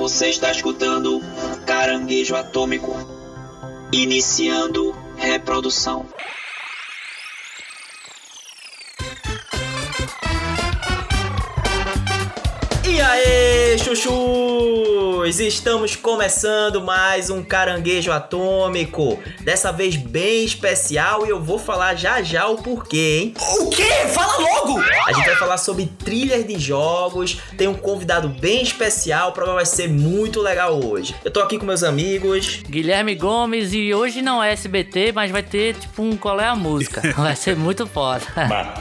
Você está escutando Caranguejo Atômico. Iniciando reprodução. E aí, Estamos começando mais um caranguejo atômico. Dessa vez bem especial e eu vou falar já já o porquê, hein? O quê? Fala logo! A gente vai falar sobre trilhas de jogos. Tem um convidado bem especial, o programa vai ser muito legal hoje. Eu tô aqui com meus amigos. Guilherme Gomes e hoje não é SBT, mas vai ter tipo um qual é a música. Vai ser muito foda.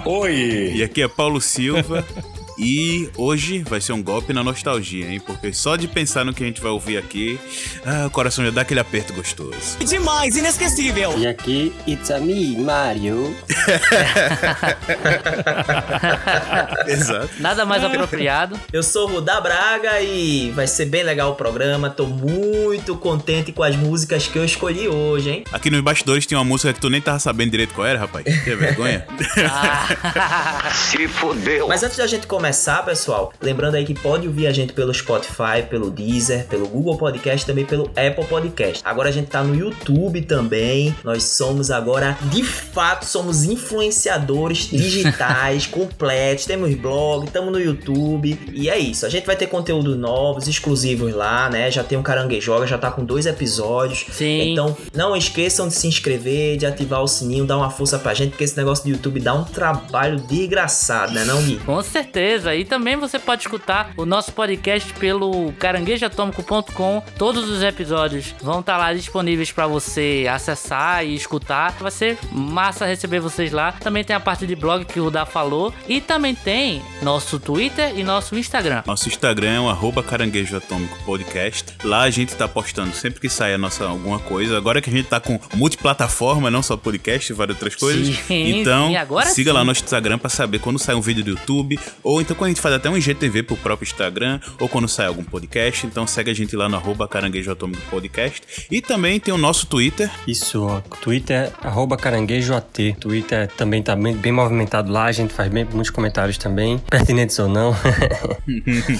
Oi! E aqui é Paulo Silva. E hoje vai ser um golpe na nostalgia, hein? Porque só de pensar no que a gente vai ouvir aqui, ah, o coração já dá aquele aperto gostoso. Demais, inesquecível! E aqui, it's a me, Mario. Exato. Nada mais apropriado. Eu sou o Rudá Braga e vai ser bem legal o programa. Tô muito contente com as músicas que eu escolhi hoje, hein? Aqui nos bastidores tinha uma música que tu nem tava sabendo direito qual era, rapaz. Que vergonha. Se fodeu. Mas antes da gente começar, pessoal, lembrando aí que pode ouvir a gente pelo Spotify, pelo Deezer, pelo Google Podcast, também pelo Apple Podcast. Agora a gente tá no YouTube também. Nós somos agora, de fato, somos influenciadores digitais completos. Temos blog, estamos no YouTube. E é isso. A gente vai ter conteúdo novos, exclusivos lá, né? Já tem um Caranguejoga, já tá com dois episódios. Sim. Então, não esqueçam de se inscrever, de ativar o sininho, dar uma força pra gente, porque esse negócio do YouTube dá um trabalho desgraçado, né, não, Gui? Com certeza. E também você pode escutar o nosso podcast pelo caranguejoatômico.com. Todos os episódios vão estar lá disponíveis para você acessar e escutar. Vai ser massa receber vocês lá. Também tem a parte de blog que o Rudá falou. E também tem nosso Twitter e nosso Instagram. Nosso Instagram é o arroba caranguejo atômico podcast. Lá a gente tá postando sempre que sai a nossa alguma coisa. Agora que a gente tá com multiplataforma, não só podcast, várias outras coisas. Sim, então, siga sim. lá no nosso Instagram pra saber quando sai um vídeo do YouTube. Ou então quando a gente faz até um IGTV pro próprio Instagram. Ou quando sai algum podcast. Então segue a gente lá no arroba caranguejo atômico podcast. E também tem o nosso Twitter. Isso, ó. Twitter, arroba caranguejoat. Twitter também tá bem, bem movimentado lá, a gente faz bem, muitos comentários também, pertinentes ou não.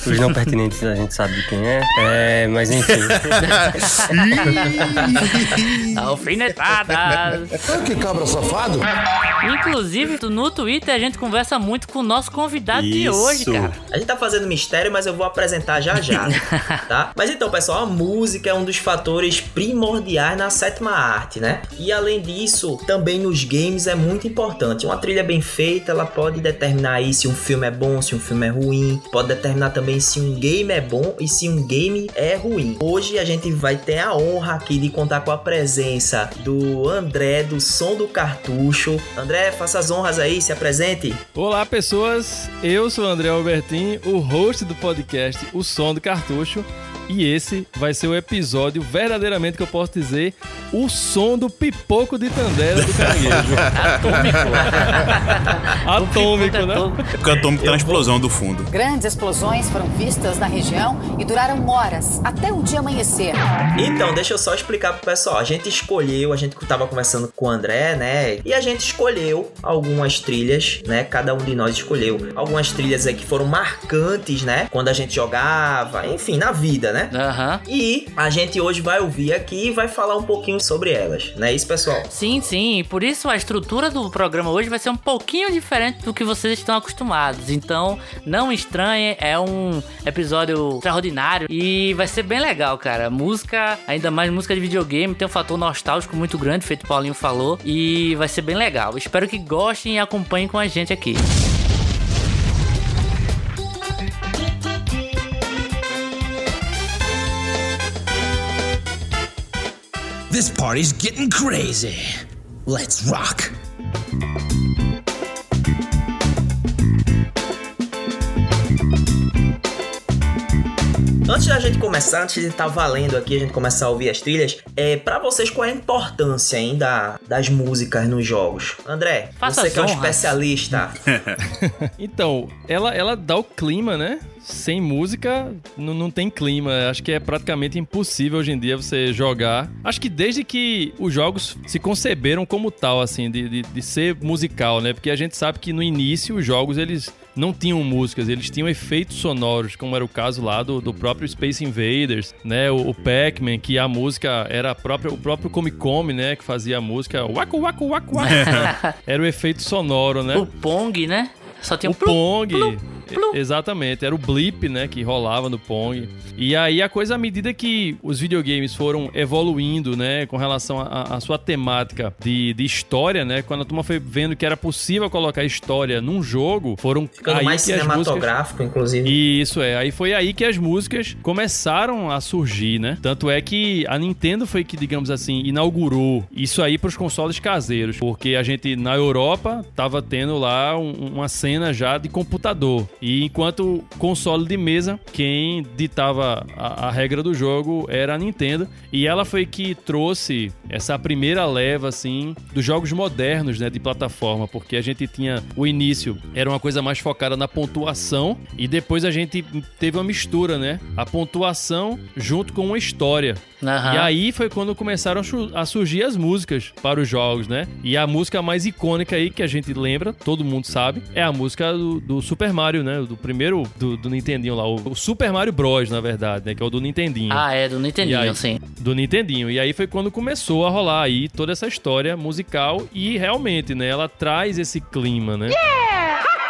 Os não pertinentes a gente sabe de quem é. É, mas enfim. Alfinetadas! Que cabra safado! Inclusive, no Twitter a gente conversa muito com o nosso convidado de Isso. Hoje, cara. A gente tá fazendo mistério, mas eu vou apresentar já já, tá? Mas então, pessoal, a música é um dos fatores primordiais na sétima arte, né? E além disso, também nos games é muito importante. Uma trilha bem feita, ela pode determinar aí se um filme é bom, se um filme é ruim, pode determinar também se um game é bom e se um game é ruim. Hoje a gente vai ter a honra aqui de contar com a presença do André do Som do Cartucho. André, faça as honras aí, se apresente. Olá, pessoas. Eu sou o André Albertin, o host do podcast O Som do Cartucho. E esse vai ser o episódio, verdadeiramente que eu posso dizer, o som do pipoco de Tandera do caranguejo. Atômico, né? Porque o atômico tá na explosão do fundo. Grandes explosões foram vistas na região e duraram horas, até o dia amanhecer. Então, deixa eu só explicar pro pessoal. A gente escolheu, a gente tava conversando com o André, né? E a gente escolheu algumas trilhas, né? Cada um de nós escolheu algumas trilhas aí que foram marcantes, né? Quando a gente jogava, enfim, na vida, né? Aham. E a gente hoje vai ouvir aqui e vai falar um pouquinho sobre elas, não é isso, pessoal? Sim, sim. Por isso a estrutura do programa hoje vai ser um pouquinho diferente do que vocês estão acostumados. Então, não estranhe, é um episódio extraordinário e vai ser bem legal, cara. Música, ainda mais música de videogame, tem um fator nostálgico muito grande, feito o Paulinho falou, e vai ser bem legal. Espero que gostem e acompanhem com a gente aqui. This party's getting crazy. Let's rock. Antes da gente começar, antes de estar valendo aqui, a gente começar a ouvir as trilhas, é para vocês qual é a importância ainda das músicas nos jogos? André, Faça você que é um especialista. Então, ela, ela dá o clima, né? Sem música, não, não tem clima. Acho que é praticamente impossível hoje em dia você jogar. Acho que desde que os jogos se conceberam como tal, assim, de, de, de ser musical, né? Porque a gente sabe que no início os jogos, eles não tinham músicas, eles tinham efeitos sonoros, como era o caso lá do, do próprio Space Invaders, né? O, o Pac-Man, que a música era a própria, o próprio Come Come, né? Que fazia a música Waku Waku Waku Waku. era o efeito sonoro, né? O Pong, né? Só tinha o um plum, Pong. plum, Exatamente, era o blip, né, que rolava no Pong. E aí a coisa, à medida que os videogames foram evoluindo, né, com relação à sua temática de, de história, né, quando a turma foi vendo que era possível colocar história num jogo, foram Ficando aí mais que as músicas... cinematográfico, inclusive. Isso é, aí foi aí que as músicas começaram a surgir, né? Tanto é que a Nintendo foi que, digamos assim, inaugurou isso aí pros consoles caseiros, porque a gente na Europa tava tendo lá um- uma cena já de computador. E enquanto console de mesa, quem ditava a, a regra do jogo era a Nintendo, e ela foi que trouxe essa primeira leva assim dos jogos modernos, né, de plataforma, porque a gente tinha o início era uma coisa mais focada na pontuação e depois a gente teve uma mistura, né? A pontuação junto com uma história. Aham. E aí foi quando começaram a surgir as músicas para os jogos, né? E a música mais icônica aí que a gente lembra, todo mundo sabe, é a música do, do Super Mario, né? Do primeiro do, do Nintendinho lá, o, o Super Mario Bros, na verdade, né? Que é o do Nintendinho. Ah, é, do Nintendinho, aí? sim. Do Nintendinho. E aí foi quando começou a rolar aí toda essa história musical e realmente, né? Ela traz esse clima, né?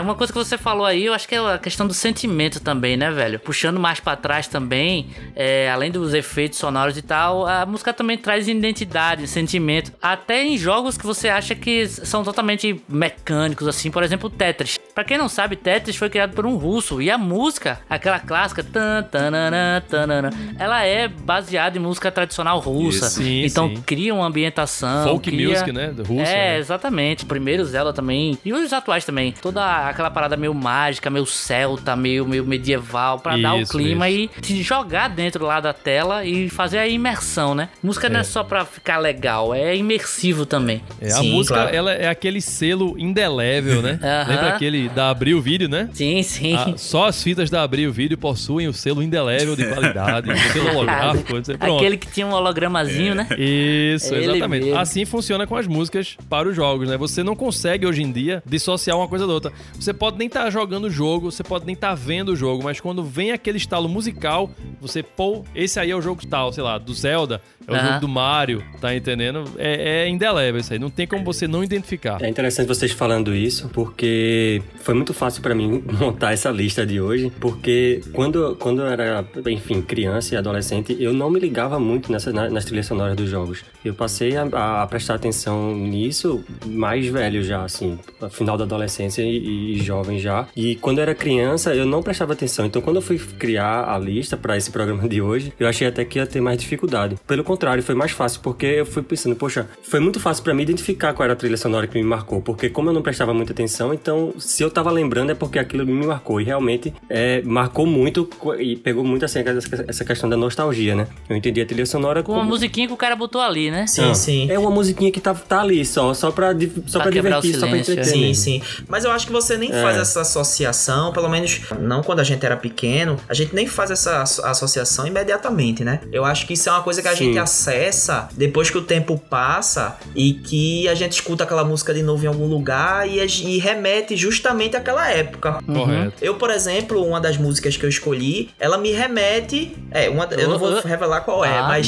É, uma coisa que você falou aí, eu acho que é a questão do sentimento também, né, velho? Puxando mais pra trás também, é, além dos efeitos sonoros e tal, a música também traz identidade, sentimento. Até em jogos que você acha que são totalmente mecânicos, assim, por exemplo, Tetris. Pra quem não sabe, Tetris foi criado por um russo e a música, aquela clássica, tan, tanana, tanana, ela é baseada em música tradicional russa. Isso, sim, então sim. cria uma ambientação. Folk cria... music, né? Russo, É, né? exatamente. O primeiro Zelda também. E os atuais também. Toda aquela parada meio mágica, meio celta, meio, meio medieval, pra dar o Isso, clima e te jogar dentro lá da tela e fazer a imersão, né? Música não é só pra ficar legal, é imersivo também. É, a Sim, música, claro. ela é aquele selo indelével, né? Lembra aquele da Abril Vídeo, né? Sim, sim. Ah, só as fitas da Abril Vídeo possuem o selo indelével de qualidade, o selo holográfico, não sei, pronto. Aquele que tinha um hologramazinho, né? Isso, Ele exatamente. mesmo. Assim funciona com as músicas para os jogos, né? Você não consegue hoje em dia dissociar uma coisa da outra. Você pode nem estar jogando o jogo, você pode nem estar vendo o jogo, mas quando vem aquele estalo musical, você, pô, esse aí é o jogo tal, sei lá, do Zelda, é o Aham. jogo do Mario, tá entendendo? É, é indelével isso aí, não tem como você não identificar. É interessante vocês falando isso, porque foi muito fácil pra mim montar essa lista de hoje, porque quando, quando eu era, enfim, criança e adolescente, eu não me ligava muito nessa, na- nas trilhas sonoras dos jogos. Eu passei a, a prestar atenção nisso mais velho já, assim, final da adolescência e, e jovem já. E quando eu era criança, eu não prestava atenção. Então, quando eu fui criar a lista pra esse programa de hoje, eu achei até que ia ter mais dificuldade. Pelo contrário, foi mais fácil, porque eu fui pensando, poxa, foi muito fácil pra mim identificar qual era a trilha sonora que me marcou, porque como eu não prestava muita atenção, então se eu tava lembrando é porque aquilo me marcou. E realmente é, marcou muito e pegou muito assim essa essa questão da nostalgia, né? Eu entendi a trilha sonora Com uma como- musiquinha que o cara botou ali, né? Sim, Ah, sim. É uma musiquinha que tá, tá ali só, só pra, só Pra pra divertir, só pra silêncio, é. entreter. Sim, mesmo. sim. Mas eu acho que você nem faz essa associação, pelo menos não quando a gente era pequeno, a gente nem faz essa asso- associação imediatamente, né? Eu acho que isso é uma coisa que a Sim. gente acessa depois que o tempo passa e que a gente escuta aquela música de novo em algum lugar e, e remete justamente àquela época. Correto. Eu, por exemplo, uma das músicas que eu escolhi, ela me remete. É, uma, eu não vou revelar qual é, Ah. mas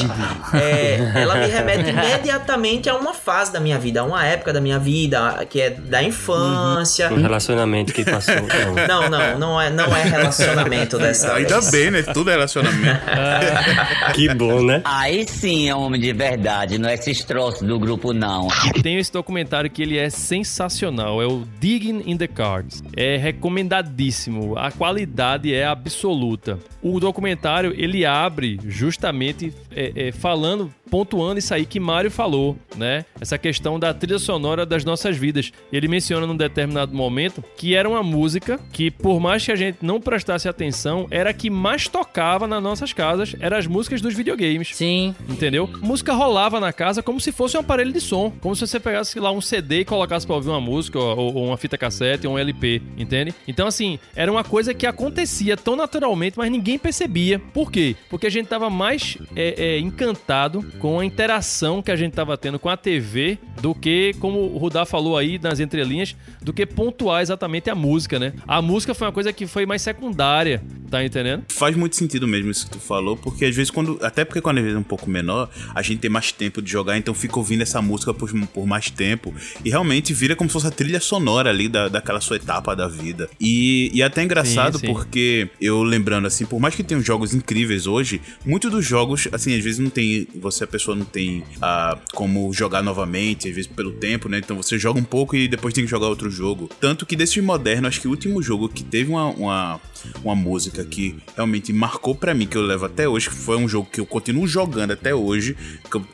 é, ela me remete imediatamente a uma fase da minha vida, a uma época da minha vida, que é da infância. Um relacionamento que passou. não. Não, não, não é, não é relacionamento dessa Ainda vez. bem, né? Tudo é relacionamento. Que bom, né? Aí sim é homem de verdade, não é esses troços do grupo, não. Tem esse documentário que ele é sensacional, é o Digging in the Cards. É recomendadíssimo, a qualidade é absoluta. O documentário ele abre justamente é, é, falando, pontuando isso aí que Mário falou, né? Essa questão da trilha sonora das nossas vidas. Ele menciona num determinado momento que era uma música que, por mais que a gente não prestasse atenção, era a que mais tocava nas nossas casas, eram as músicas dos videogames. Sim. Entendeu? Música rolava na casa como se fosse um aparelho de som. Como se você pegasse lá um CD e colocasse pra ouvir uma música, ou, ou uma fita cassete, ou um LP, entende? Então, assim, era uma coisa que acontecia tão naturalmente, mas ninguém percebia. Por quê? Porque a gente tava mais é, é, encantado com a interação que a gente tava tendo com a TV do que, como o Rudá falou aí nas entrelinhas, do que pontuar exatamente a música, né? A música foi uma coisa que foi mais secundária, tá entendendo? Faz muito sentido mesmo isso que tu falou, porque às vezes quando. Até porque quando a gente é um pouco menor, a gente tem mais tempo de jogar, então fica ouvindo essa música por, por mais tempo. E realmente vira como se fosse a trilha sonora ali da, daquela sua etapa da vida. E, e é até engraçado Sim, sim. porque eu lembrando assim, por mais que tenham jogos incríveis hoje, muitos dos jogos, assim, às vezes não tem. Você, pessoa não tem ah, como jogar novamente, às vezes pelo tempo, né? Então você joga um pouco e depois tem que jogar outro jogo. Tanto que desses modernos, acho que o último jogo que teve uma, uma, uma música que realmente marcou pra mim, que eu levo até hoje, que foi um jogo que eu continuo jogando até hoje.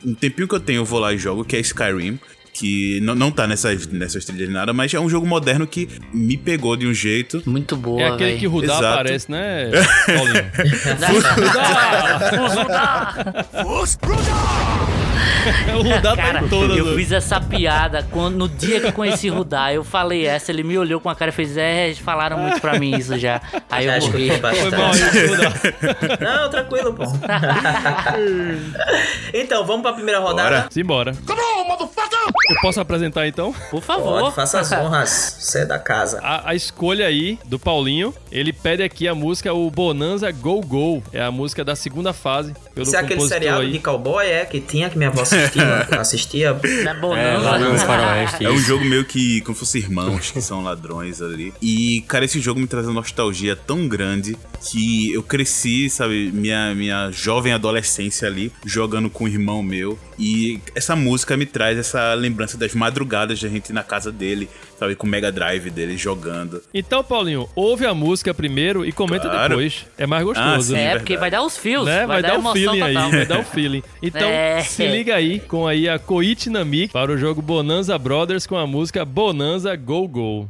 um tempinho que eu tenho, eu vou lá e jogo, que é Skyrim. Que não, não tá nessas, nessas trilhas de nada, mas é um jogo moderno que me pegou de um jeito. Muito boa, é aquele que o Rudá Exato. aparece, né, Paulinho? o Rudá tá Cara, em todas. eu fiz essa piada quando, no dia que eu conheci Rudá. Eu falei essa, ele me olhou com a cara e fez: É, falaram muito pra mim isso já. Aí eu morri. Foi bom bastante. isso, Rudá. Não, tranquilo, pô. então, vamos pra primeira rodada? Bora. Simbora. Eu posso apresentar então? Por favor. Pode, faça as honras. Você é da casa. A, a escolha aí do Paulinho, ele pede aqui a música o Bonanza Go Go. É a música da segunda fase. Pelo Isso é aquele seriado aí. de cowboy, é? Que tinha que minha avó assistia. assistia. Não é bom, É, não. lá no Faroeste. É um jogo meio que como se fosse irmãos que são ladrões ali. E, cara, esse jogo me traz uma nostalgia tão grande que eu cresci, sabe, minha, minha jovem adolescência ali, jogando com um irmão meu. E essa música me traz essa lembrança das madrugadas de a gente ir na casa dele, sabe, com o Mega Drive dele jogando. Então, Paulinho, ouve a música primeiro e comenta Claro. depois. É mais gostoso. sim. É, verdade. porque vai dar os fios. né? Vai, dar, o emoção feeling aí, total. vai dar o feeling. Então, É. se liga aí com aí a Koichi Namik para o jogo Bonanza Brothers com a música Bonanza Go Go.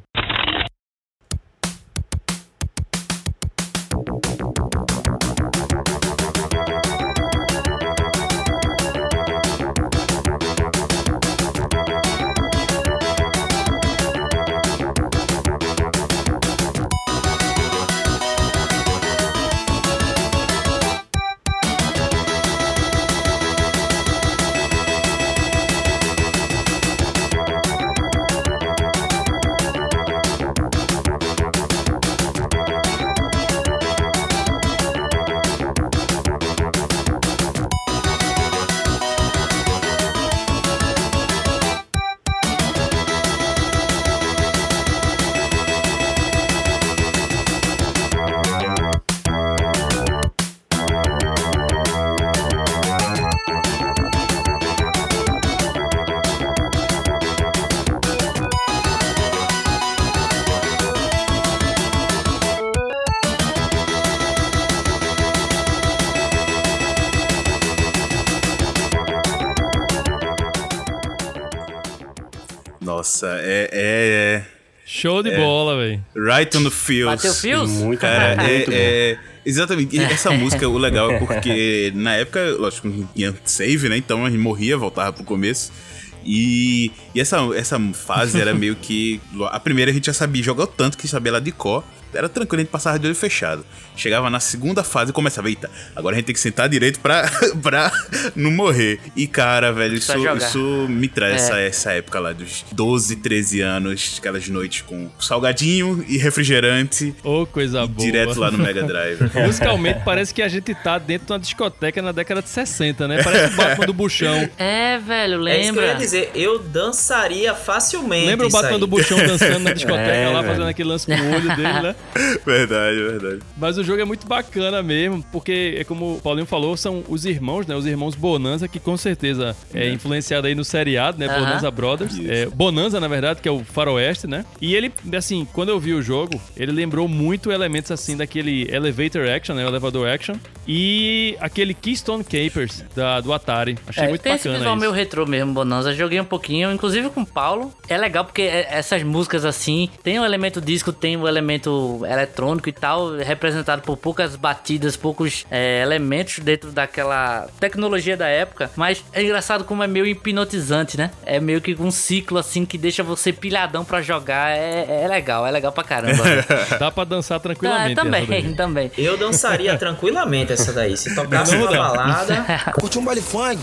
É the feels. Bateu fios? Muito Cara, bom, é, muito bom. é- Exatamente. E essa música, o legal é porque na época, lógico, não tinha save, né? Então a gente morria, voltava pro começo. E, e essa, essa fase era meio que. A primeira a gente já sabia, jogou tanto que sabia lá de cor. Era tranquilo, a gente passava de olho fechado. Chegava na segunda fase e começava, eita, agora a gente tem que sentar direito pra, pra não morrer. E cara, velho, isso, isso me traz É. essa, essa época lá dos 12, 13 anos, aquelas noites com salgadinho e refrigerante. Ô, coisa boa. Direto lá no Mega Drive. Musicalmente parece que a gente tá dentro de uma discoteca na década de 60, né? Parece o Batman do Buchão. É, velho, É isso que eu ia lembra? dizer. Eu dançaria facilmente. Lembra o isso Batman aí. do Buchão dançando na discoteca É, lá, velho. fazendo aquele lance com o olho dele, né? verdade, verdade. Mas o jogo é muito bacana mesmo, porque é como o Paulinho falou, são os irmãos, né? Os irmãos Bonanza, que com certeza é influenciado aí no seriado, né? Aham. Bonanza Brothers. Isso. É, Bonanza, na verdade, que é o faroeste, né? E ele, assim, quando eu vi o jogo, ele lembrou muito elementos, assim, daquele Elevator Action, né? O Elevador Action. E aquele Keystone Capers da, do Atari. Achei É, muito tem esse bacana visual isso. meio retrô mesmo, Bonanza. Joguei um pouquinho, inclusive com o Paulo. É legal porque é- essas músicas assim, tem o elemento disco, tem o elemento meio eletrônico e tal, representado por poucas batidas, poucos é, elementos dentro daquela tecnologia da época. Mas é engraçado como é meio hipnotizante, né? É meio que um ciclo assim que deixa você pilhadão pra jogar. É, é legal, é legal pra caramba. Dá pra dançar Ah, tranquilamente. essa também, também. Eu dançaria tranquilamente essa daí. Se tocasse uma balada. Curte um baile funk.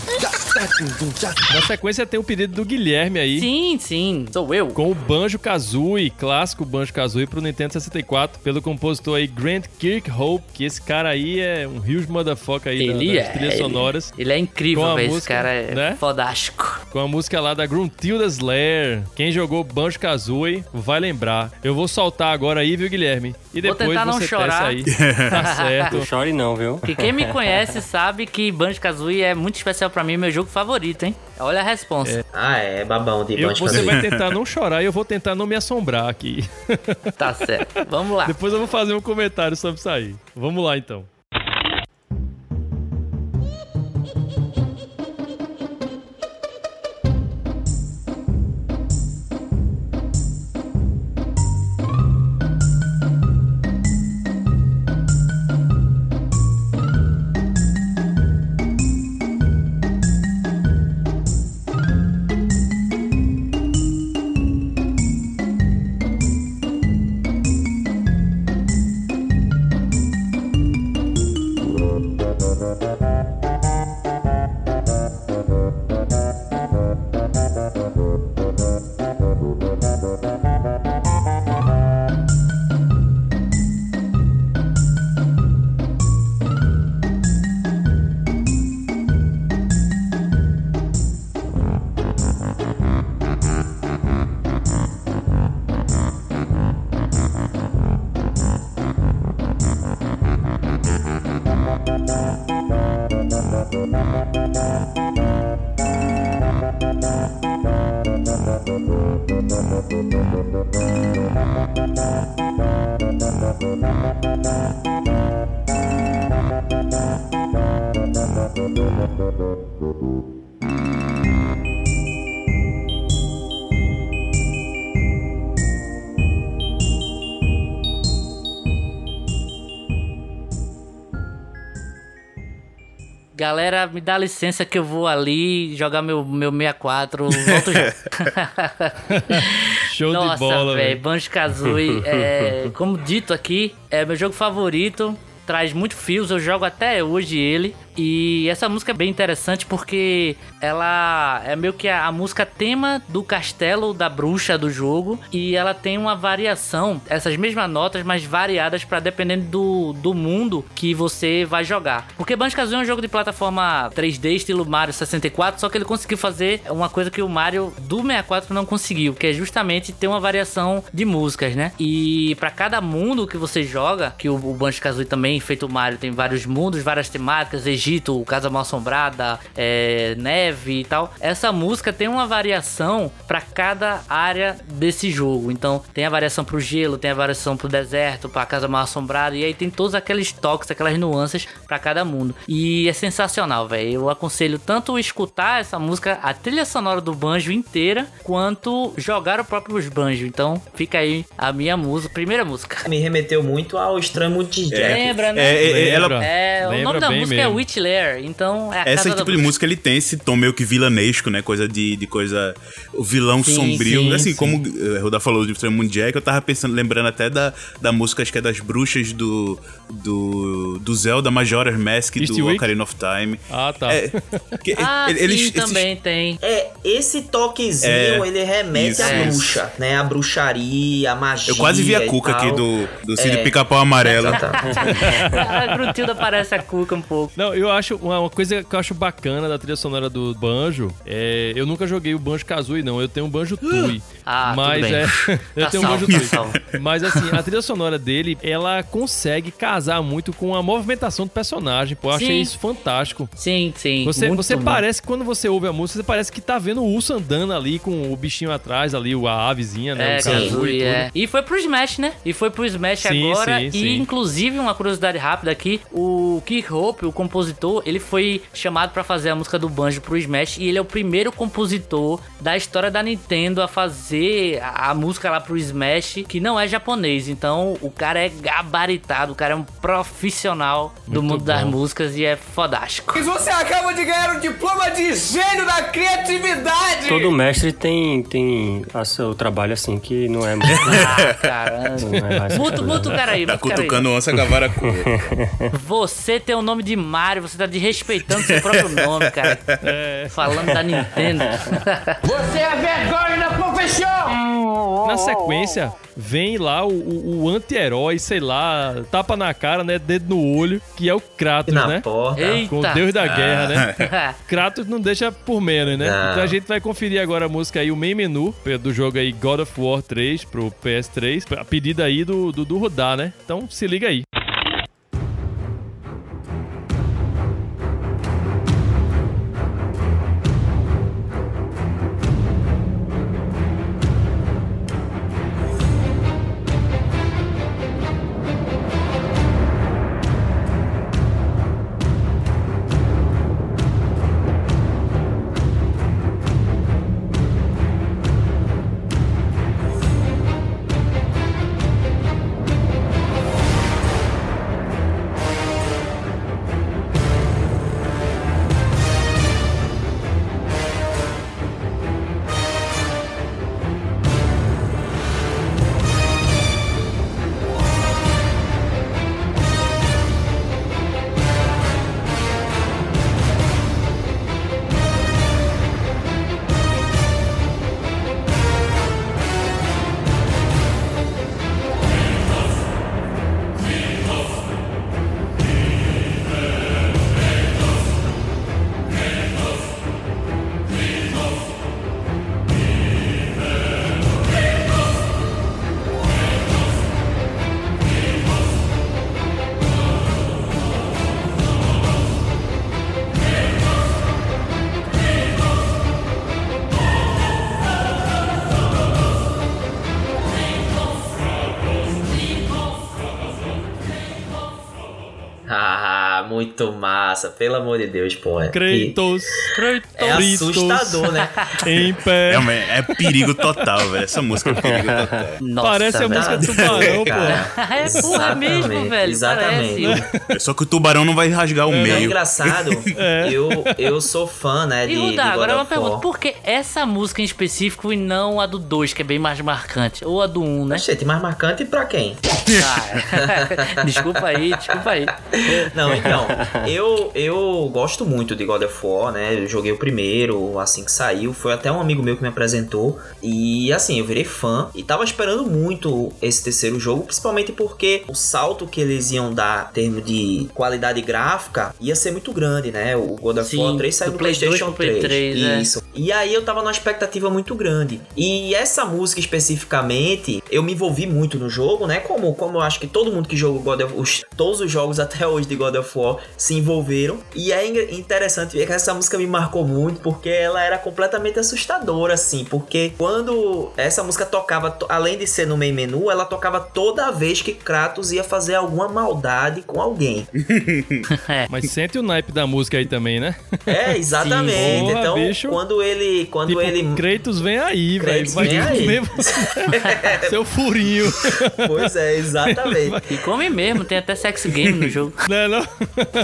Na sequência tem o pedido do Guilherme aí. Sim, sim, sou eu. Com o Banjo Kazooie, clássico Banjo Kazooie pro Nintendo 64, pelo compositor aí Grant Kirkhope, que esse cara aí é um huge motherfucker aí da- Ele das é. trilhas ele- sonoras. Ele, é Com incrível, a velho. Esse música, cara é né? fodástico. Com a música lá da Gruntilda Slayer. Quem jogou Banjo Kazooie vai lembrar. Eu vou soltar agora aí, viu, Guilherme? E Vou depois tentar não chorar. aí. Tá certo. Não chore não, viu? Que quem me conhece sabe que Banjo-Kazooie é muito especial pra mim, meu jogo favorito, hein? Olha a resposta. Ah, é, babão de Eu, você vai tentar não chorar e eu vou tentar não me assombrar aqui. Tá certo. Vamos lá. Depois eu vou fazer um comentário sobre isso aí. Vamos lá então. Galera, me dá licença que eu vou ali jogar meu, meu 64. Volto já. Show Nossa, de bola, velho. velho. Banjo Kazooie, é, como dito aqui, é meu jogo favorito. Traz muito fios, eu jogo até hoje ele. E essa música é bem interessante porque ela é meio que a, a música tema do castelo da bruxa do jogo. E ela tem uma variação, essas mesmas notas, mas variadas para dependendo do, do mundo que você vai jogar. Porque Banjo-Kazooie é um jogo de plataforma 3D, estilo Mario 64, só que ele conseguiu fazer uma coisa que o Mario do 64 não conseguiu, que é justamente ter uma variação de músicas, né? E para cada mundo que você joga, que o, o Banjo-Kazooie também, feito o Mario, tem vários mundos, várias temáticas, Casa Mal Assombrada, é, neve e tal. Essa música tem uma variação para cada área desse jogo. Então, tem a variação pro gelo, tem a variação pro deserto, pra Casa Mal Assombrada, e aí tem todos aqueles toques, aquelas nuances para cada mundo. E é sensacional, velho. Eu aconselho tanto escutar essa música, a trilha sonora do banjo inteira, quanto jogar o próprio banjo. Então, fica aí a minha música, primeira música. Me remeteu muito ao Estranho Mundo de Jack. Lembra, né? É, é, é, ela, Lembra. É, o nome da música é mesmo. Witch Lair, então é a da tipo de música ele tem esse tom meio que vilanesco, né? Coisa de, de coisa. O vilão Sim, sombrio. sim, assim, sim. como o Ruda falou de Extremo Mundo Jack, eu tava pensando, lembrando até da, da música, acho que é das bruxas do. do. do Zelda Majora's Mask do Eastwick? Ocarina of Time. Ah, tá. É, que- Ah, ele- sim, eles- esses- também tem. É, esse toquezinho, É, ele remete isso, à isso. bruxa, né? A bruxaria, a magia. Eu quase vi a cuca tal. aqui do, do Cid É. Pica-Pau Amarelo. A Grutilda parece a Cuca um pouco. Não, eu acho uma, uma coisa que eu acho bacana da trilha sonora do Banjo é. Eu nunca joguei o Banjo Kazooie, não. Eu tenho um Banjo Tui. Ah, mas é. eu Tá tenho um salvo, Banjo tá Tui. Mas assim, a trilha sonora dele, ela consegue casar muito com a movimentação do personagem. Pô, eu achei Sim. isso fantástico. Sim, sim. Você, você bom. parece, quando você ouve a música, você parece que tá vendo o urso andando ali com o bichinho atrás, ali, a avezinha, né? É, o Kazooie e é. E foi pro Smash, né? E foi pro Smash Sim, agora. sim, e inclusive, uma curiosidade rápida aqui: o Keith Hope, o compositor compositor, ele foi chamado pra fazer a música do Banjo pro Smash e ele é o primeiro compositor da história da Nintendo a fazer a, a música lá pro Smash que não é japonês. Então o cara é gabaritado, o cara é um profissional do Muito mundo das bom. músicas e é fodástico. Mas você acaba de ganhar o diploma de gênio da criatividade! Todo mestre tem, tem a seu trabalho assim, que não é muito. Ah, caramba. não é mais Muta, muta o cara aí, Tá cutucando onça Gavaracu. Você tem o nome de Mario, você tá desrespeitando seu próprio nome, cara. Falando da Nintendo. Você é vergonha da profissão! Na sequência, vem lá o, o- o anti-herói, sei lá, tapa na cara, né? Dedo no olho, que é o Kratos, na né? porta. Eita. Com o Deus da guerra, né? Ah. Kratos não deixa por menos, né? Não. Então a gente vai conferir agora a música aí, o main menu do jogo aí God of War 3 pro PS3, a pedida aí do, do, do Rudá, né? Então se liga aí. Muito massa. Pelo amor de Deus, pô. É, Kratos, é assustador, né? em pé. É, uma- é perigo total, velho. Essa música é perigo total. Nossa, Parece a música do Tubarão, pô. É porra mesmo, velho. exatamente. Parece. Só que o tubarão não vai rasgar o É meio. engraçado. Eu, eu sou fã, né, de, E de God agora uma of pergunta: War. por que essa música em específico e não a do 2, que é bem mais marcante? Ou a do 1, um, né? Gente, mais marcante pra quem? Ah, desculpa aí, desculpa aí. Não, então, eu, eu gosto muito de God of War, né? Eu joguei o primeiro, assim que saiu. Foi até um amigo meu que me apresentou. E assim, eu virei fã. E tava esperando muito esse terceiro jogo, principalmente porque o salto que eles iam dar em termos de qualidade gráfica ia ser muito grande, né? O God of War 3 saiu do 2 PlayStation pro Play 3. 3, é. Isso. E aí eu tava numa expectativa muito grande. E essa música especificamente, eu me envolvi muito no jogo, né? Como, como eu acho que todo mundo que jogou God of os, todos os jogos até hoje de God of War se envolveram. E é in- interessante ver que essa música me marcou muito porque ela era completamente assustadora, assim. Porque quando essa música tocava, to- além de ser no main menu, ela tocava toda vez que Kratos ia fazer alguma maldade com alguém. Mas sente o naipe da música aí também, né? É, exatamente. Porra, então, bicho. quando ele. Quando tipo, ele. Kratos vem aí, velho. Vai vem aí. você. Seu furinho. Pois é, exatamente. E come mesmo, tem até sex game no jogo. Não é não?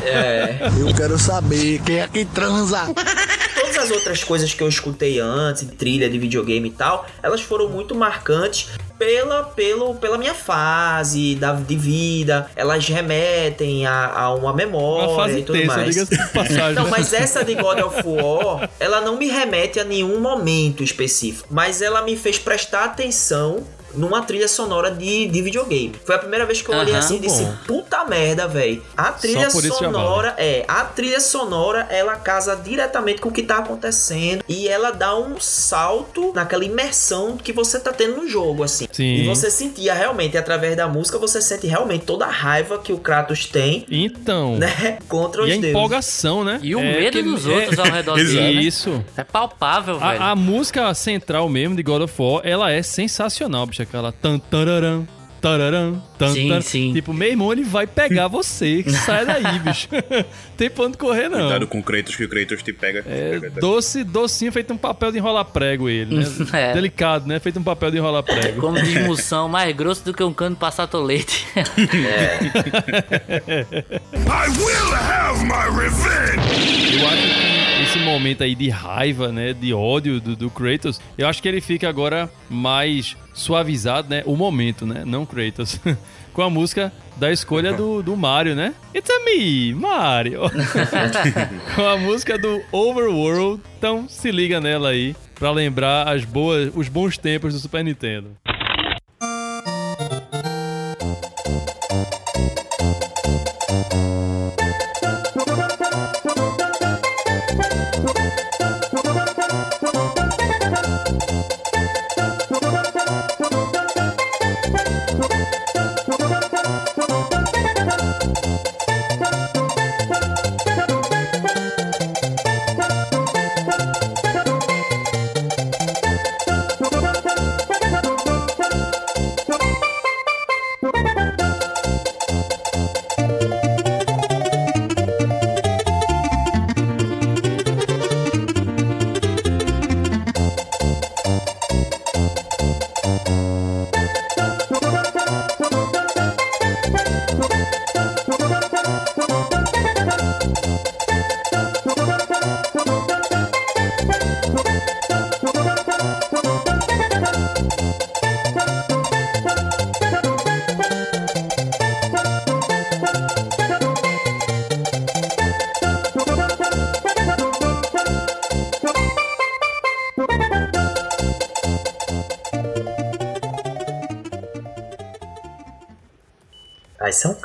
É. Eu quero saber quem é que transa. Todas as outras coisas que eu escutei antes, de trilha de videogame e tal, elas foram muito marcantes pela, pelo, pela minha fase da, de vida. Elas remetem a, a uma memória Uma e tudo tensa, mais. passagem. Não, né? mas essa de God of War, ela não me remete a nenhum momento específico, mas ela me fez prestar atenção numa trilha sonora de, de videogame. Foi a primeira vez que eu olhei Aham, assim e disse, puta merda, velho. A trilha já sonora, é, a trilha sonora, ela casa diretamente com o que tá acontecendo e ela dá um salto naquela imersão que você tá tendo no jogo, assim. Sim. E você sentia realmente, através da música, você sente realmente toda a raiva que o Kratos tem, Então. né, contra os E a deuses. empolgação, né? E o É medo que- dos é- outros ao redor dele. né? Isso. É palpável, velho. A, a música central mesmo de God of War, ela é sensacional, bicho. Aquela tan tararam, tararam, tan, Sim, sim. Tipo, meu irmão, ele vai pegar você. Sai daí, bicho. Tem pra onde correr, não. Cuidado com o Kratos, que o Kratos te pega. É, pega- doce, docinho, feito um papel de enrolar prego ele, né? É. Delicado, né? Feito um papel de enrolar prego. Como diz Moção, mais grosso do que um cano de passar tolete. I will have my revenge! Eu acho que esse momento aí de raiva, né? De ódio do, do Kratos, eu acho que ele fica agora mais suavizado, né? O momento, né? Não Kratos. Com a música da escolha do, do Mario, né? It's a me, Mario. Com a música do Overworld. Então se liga nela aí pra lembrar as boas, os bons tempos do Super Nintendo.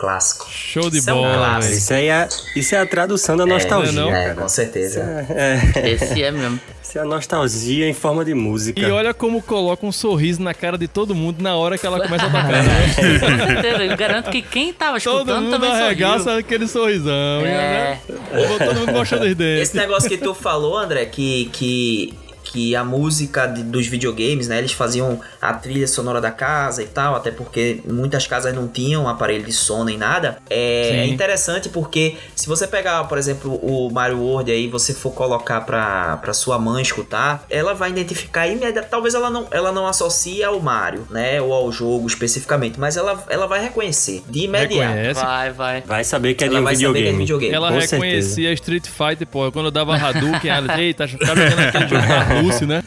Clássico. Show de Isso é um bola. clássico. velho. Isso aí é, isso é a tradução da nostalgia. não é É, com certeza. É, Esse é mesmo. isso é a nostalgia em forma de música. E olha como coloca um sorriso na cara de todo mundo na hora que ela começa a tocar. né? Com certeza, eu garanto que quem tava Todo escutando mundo também arregaça sorriu. aquele sorrisão. É. Né? Todo mundo mostrando os dentes. Esse negócio que tu falou, André, que, que, que a música de- dos videogames, né? Eles faziam a trilha sonora da casa e tal, até porque muitas casas não tinham aparelho de som nem nada. É, é interessante porque se você pegar, por exemplo, o Mario World aí, você for colocar pra, pra sua mãe escutar, ela vai identificar imediatamente. Talvez ela não, ela não associe ao Mario, né? Ou ao jogo especificamente, mas ela, ela vai reconhecer de imediato. Reconhece. Vai, vai. Vai saber que é de Ela um vai saber que é de videogame. videogame. Ela Com reconhecia Street Fighter, pô. Quando eu dava Hadouken, ela, eita, tá jogando aquele jogo da Arluce, né?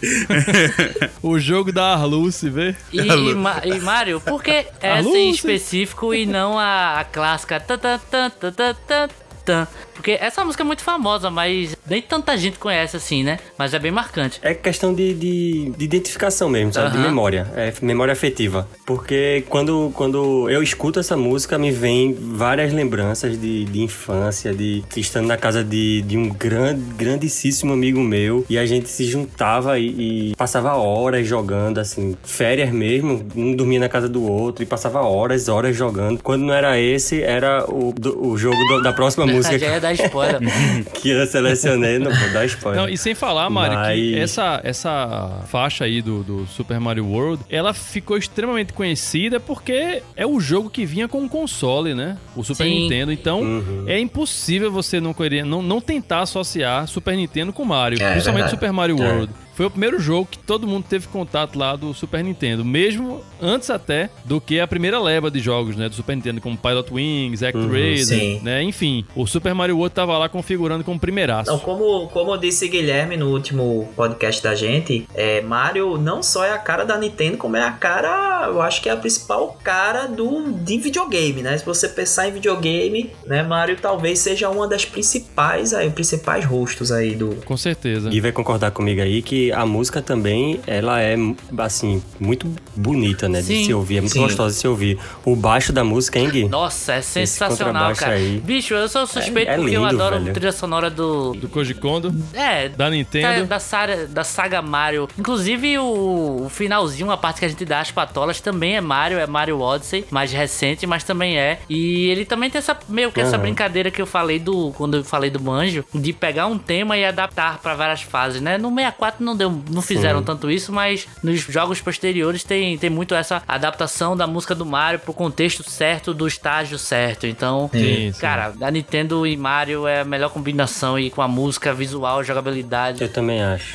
o jogo da Arluce, vê? E, e, Ma- e Mario, por que essa em específico e não a, a clássica? Tan, tan, tan, tan? Porque essa música é muito famosa, mas nem tanta gente conhece assim, né? Mas é bem marcante. É questão de, de, de identificação mesmo, sabe? De Aham. memória. É memória afetiva. Porque quando, quando eu escuto essa música, me vem várias lembranças de, de infância, de estando na casa de, de um grande, grandíssimo amigo meu. E a gente se juntava e, e passava horas jogando, assim, férias mesmo. Um dormia na casa do outro e passava horas, horas jogando. Quando não era esse, era o, do- o jogo do- da próxima música Já ia dar spoiler. que eu selecionei. Não vou dar spoiler. Não, e sem falar, Mário, que Mas- essa, essa faixa aí do, do Super Mario World, ela ficou extremamente conhecida porque é o jogo que vinha com o console, né? O Super Sim. Nintendo. Então, Uhum. é impossível você não, querer, não, não tentar associar Super Nintendo com Mario. É, principalmente verdade. Super Mario É. Foi o primeiro jogo que todo mundo teve contato lá do Super Nintendo, mesmo antes até do que a primeira leva de jogos, né, do Super Nintendo, como Pilot Wings, ActRaiser, sim. né, enfim. O Super Mario World tava lá configurando como primeiraço. Então, como, como disse Guilherme no último podcast da gente, é, Mario não só é a cara da Nintendo, como é a cara, eu acho que é a principal cara do, de videogame, né? Se você pensar em videogame, né, Mario talvez seja uma das principais, aí, principais rostos aí do... Com certeza. Gui vai concordar comigo aí que a música também, ela é, assim, muito bonita, né? Sim. De se ouvir, é muito Sim. gostosa de se ouvir. O baixo da música, hein, Gui? Nossa, é sensacional, cara. aí. Bicho, eu sou suspeito É- é porque eu lindo, adoro velho. trilha sonora do. Do Koji Kondo, É, da Nintendo. da, saga, da saga Mario. Inclusive, o, o finalzinho, a parte que a gente dá as patolas, também é Mario, é Mario Odyssey, mais recente, mas também é. E ele também tem essa meio que essa Aham. brincadeira que eu falei do. Quando eu falei do Banjo, de pegar um tema e adaptar pra várias fases, né? No 64 não não, deu, não fizeram Sim. tanto isso, mas nos jogos posteriores tem, tem muito essa adaptação da música do Mario pro contexto certo, do estágio certo. Então, Sim, sim. cara, a Nintendo e Mario é a melhor combinação aí com a música, visual, jogabilidade. Eu também acho.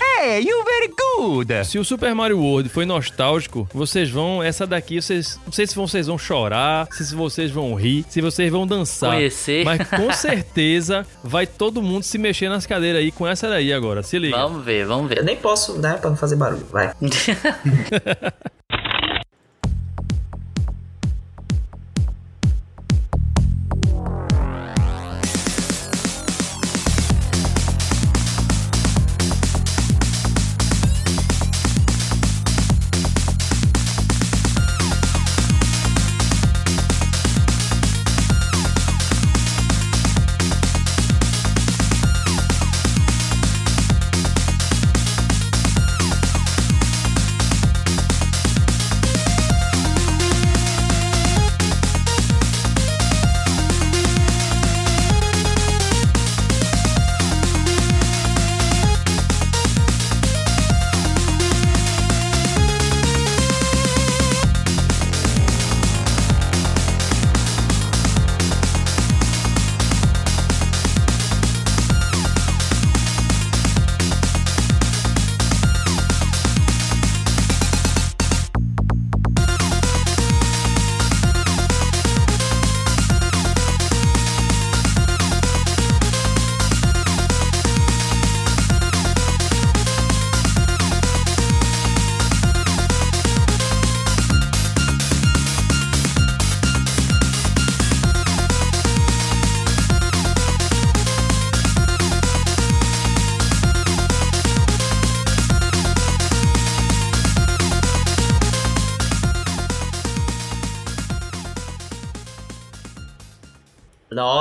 Se o Super Mario World foi nostálgico, vocês vão. Essa daqui, vocês. Não sei se vocês vão chorar, se vocês vão rir, se vocês vão dançar. Conhecer. Mas com certeza vai todo mundo se mexer nas cadeiras aí com essa daí agora. Se liga. Vamos ver, vamos Eu ver. nem posso, né, pra não fazer barulho. Vai.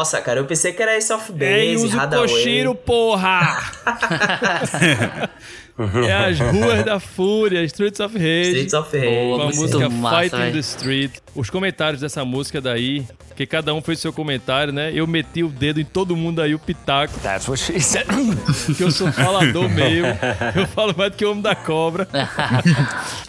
Nossa, cara, eu pensei que era Ace of É Base, Yuzo Hadaway. Koshiro, porra! é as ruas da fúria, Streets of Rage. Streets of Rage. Com a muito música massa, Fight in velho. the Street. Os comentários dessa música daí, que cada um fez seu comentário, né? Eu meti o dedo em todo mundo aí, o pitaco. That's what she said. que eu sou falador meio. Eu falo mais do que o homem da cobra.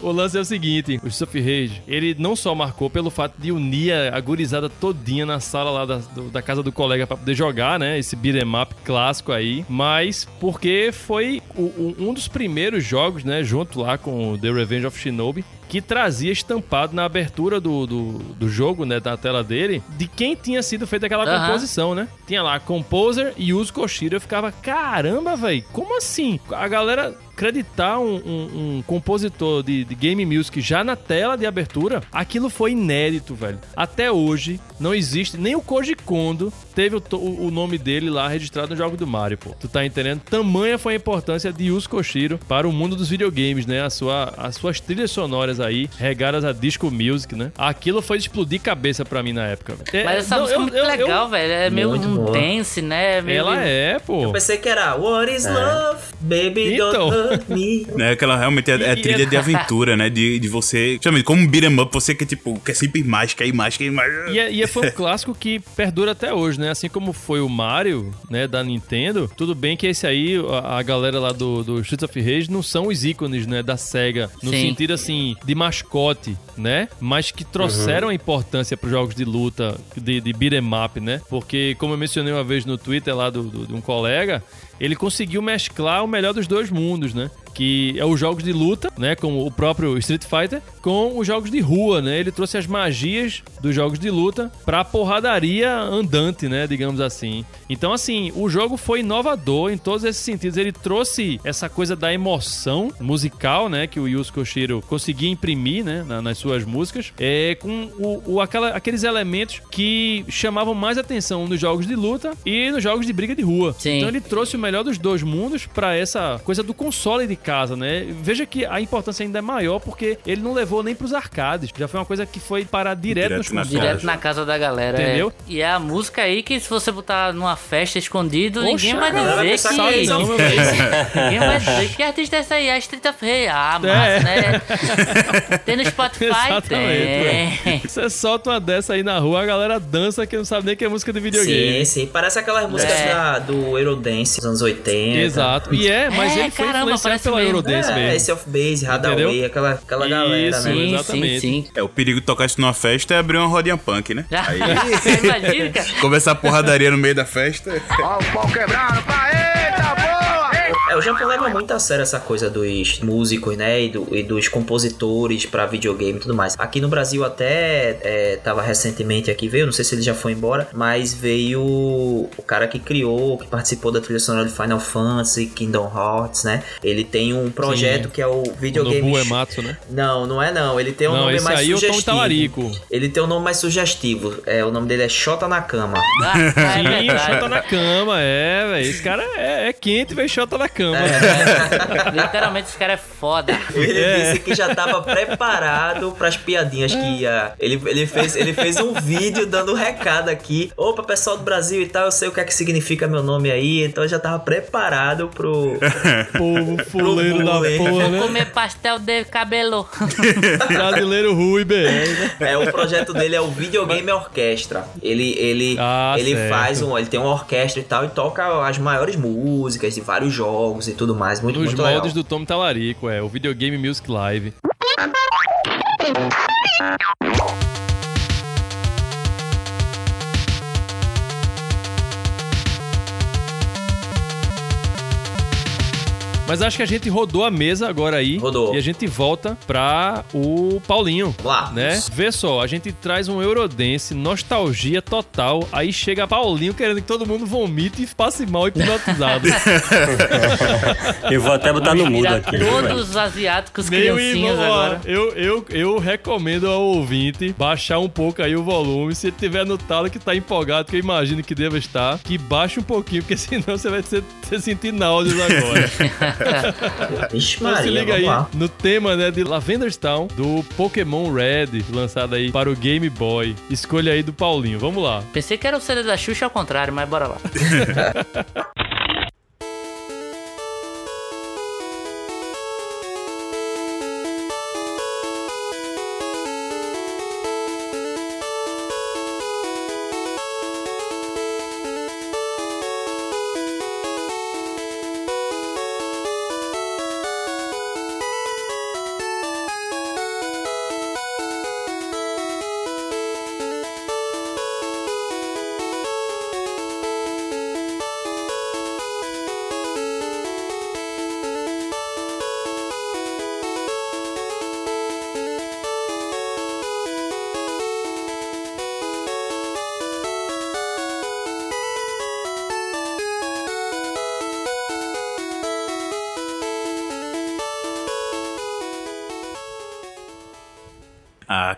o lance é o seguinte, o Streets of Rage, ele não só marcou pelo fato de unir a a gurizada todinha na sala lá da, do- da casa do colega pra poder jogar, né? Esse beat'em up clássico aí, mas porque foi o- o- um dos primeiros jogos, né? Junto lá com The Revenge of Shinobi, que trazia estampado na abertura do, do, do jogo, né, da tela dele, de quem tinha sido feita aquela Aham. composição, né? Tinha lá Composer e Yuzo Koshiro. Eu ficava, caramba, velho, como assim? A galera acreditar um, um- um compositor de, de game music já na tela de abertura, aquilo foi inédito, velho. Até hoje, não existe, nem o Koji Kondo teve o, o nome dele lá registrado no jogo do Mario, pô. Tu tá entendendo? Tamanha foi a importância de Yuzo Koshiro para o mundo dos videogames, né? A sua, as suas trilhas sonoras aí, regadas a disco music, né? Aquilo foi de explodir cabeça pra mim na época, velho. É, Mas essa não, música é eu- muito eu- legal, eu- velho. É meio um boa. dance, né? Meio Ela é, pô. Eu pensei que era What is love? Baby, Então. don't hurt me. É que ela realmente é, é trilha é- de aventura, né? De, de você. Chama como um beat'em up, você que tipo, quer sempre mais, quer ir mais, quer ir mais. E, é- e é- foi um clássico que perdura até hoje, né? Assim como foi o Mario, né, da Nintendo. Tudo bem que esse aí, a, a galera lá do, do Streets of Rage não são os ícones, né, da SEGA. No Sim. sentido, assim, de mascote, né? Mas que trouxeram a importância pros jogos de luta, de, de beat'em up, né? Porque, como eu mencionei uma vez no Twitter lá do, do- de um colega, ele conseguiu mesclar o melhor dos dois mundos, né? Que é os jogos de luta, né? Como o próprio Street Fighter, com os jogos de rua, né? Ele trouxe as magias dos jogos de luta pra porradaria andante, né? Digamos assim. Então, assim, o jogo foi inovador em todos esses sentidos. Ele trouxe essa coisa da emoção musical, né? Que o Yuzo Koshiro conseguia imprimir, né? na- nas suas músicas. É, com o, o- aquela- aqueles elementos que chamavam mais atenção nos jogos de luta e nos jogos de briga de rua. Sim. Então ele trouxe o melhor dos dois mundos pra essa coisa do console de casa, né? Veja que a importância ainda é maior porque ele não levou nem pros arcades. Já foi uma coisa que foi parar direto, Direto nos na consoles. Direto na casa da galera. Entendeu? é. E é a música aí que se você botar numa festa escondido, Poxa, ninguém vai a dizer que. que é não, ninguém vai dizer que artista é essa aí, é Street of Rage. Ah, massa, É. né? Tem no Spotify? Exatamente, Tem. Você solta uma dessa aí na rua, a galera dança que não sabe nem que é música de videogame. Sim, sim. Parece aquelas músicas É. da- do Eurodance dos anos 80. Exato. E é, mas É, ele foi caramba, influenciado parece pela mesmo. Eurodance É, mesmo. Ace of Base, Hadaway, Entendeu? aquela, aquela galera, Isso, né? Sim, exatamente. sim, sim. É, o perigo de tocar isso numa festa é abrir uma rodinha punk, né? Aí Imagina, cara. começar a porradaria no meio da festa. É, o Japão leva muito a sério essa coisa dos músicos, né? E, do- e dos compositores pra videogame e tudo mais. Aqui no Brasil até é, tava recentemente aqui, veio, não sei se ele já foi embora, mas veio o cara que criou, que participou da trilha sonora de Final Fantasy, Kingdom Hearts, né? Ele tem um projeto Sim. que é o videogame. Nobu Ematsu, né? Não, não é não. Ele tem um Não, nome esse mais aí é o sugestivo. Talarico. Ele tem um nome mais sugestivo. É, o nome dele é Shota Nakama. Ah, é Sim, o verdade. Xota na cama, é, velho. Esse cara é, é quente, velho, Xota na cama. Literalmente, esse cara é foda. Ele É. disse que já tava preparado pras piadinhas que ia. Ele, ele, fez, ele fez um vídeo dando um recado aqui. Opa, pessoal do Brasil e tal, eu sei o que é que significa meu nome aí, então eu já tava preparado pro. Povo fuleiro da porra, Vou né? comer pastel de cabelo. Brasileiro Rui BR? É, o projeto dele é o Videogame Orquestra. Ele, ele, Ah, ele certo. faz um. Ele tem uma orquestra e tal e toca as maiores músicas de vários jogos e tudo mais. Muito, Nos muito moldes legal. do Tom Talarico, é. O Videogame Music Live. Mas acho que a gente rodou a mesa agora aí. Rodou. E a gente volta pra o Paulinho. Lá. Né? Vê só, a gente traz um Eurodance, nostalgia total. Aí chega Paulinho querendo que todo mundo vomite e passe mal hipnotizado. Eu vou até botar no mudo aqui. todos os asiáticos Meu criancinhas irmão, agora. eu, eu, eu recomendo ao ouvinte baixar um pouco aí o volume. Se ele tiver no talo que tá empolgado, que eu imagino que deva estar, que baixe um pouquinho, porque senão você vai ser sentir náuseas agora. Vixe, Então se Maria, liga aí lá. no tema né, de Lavender's Town, do Pokémon Red, lançado aí para o Game Boy. Escolha aí do Paulinho, vamos lá. Pensei que era o CD da Xuxa ao contrário, mas bora lá.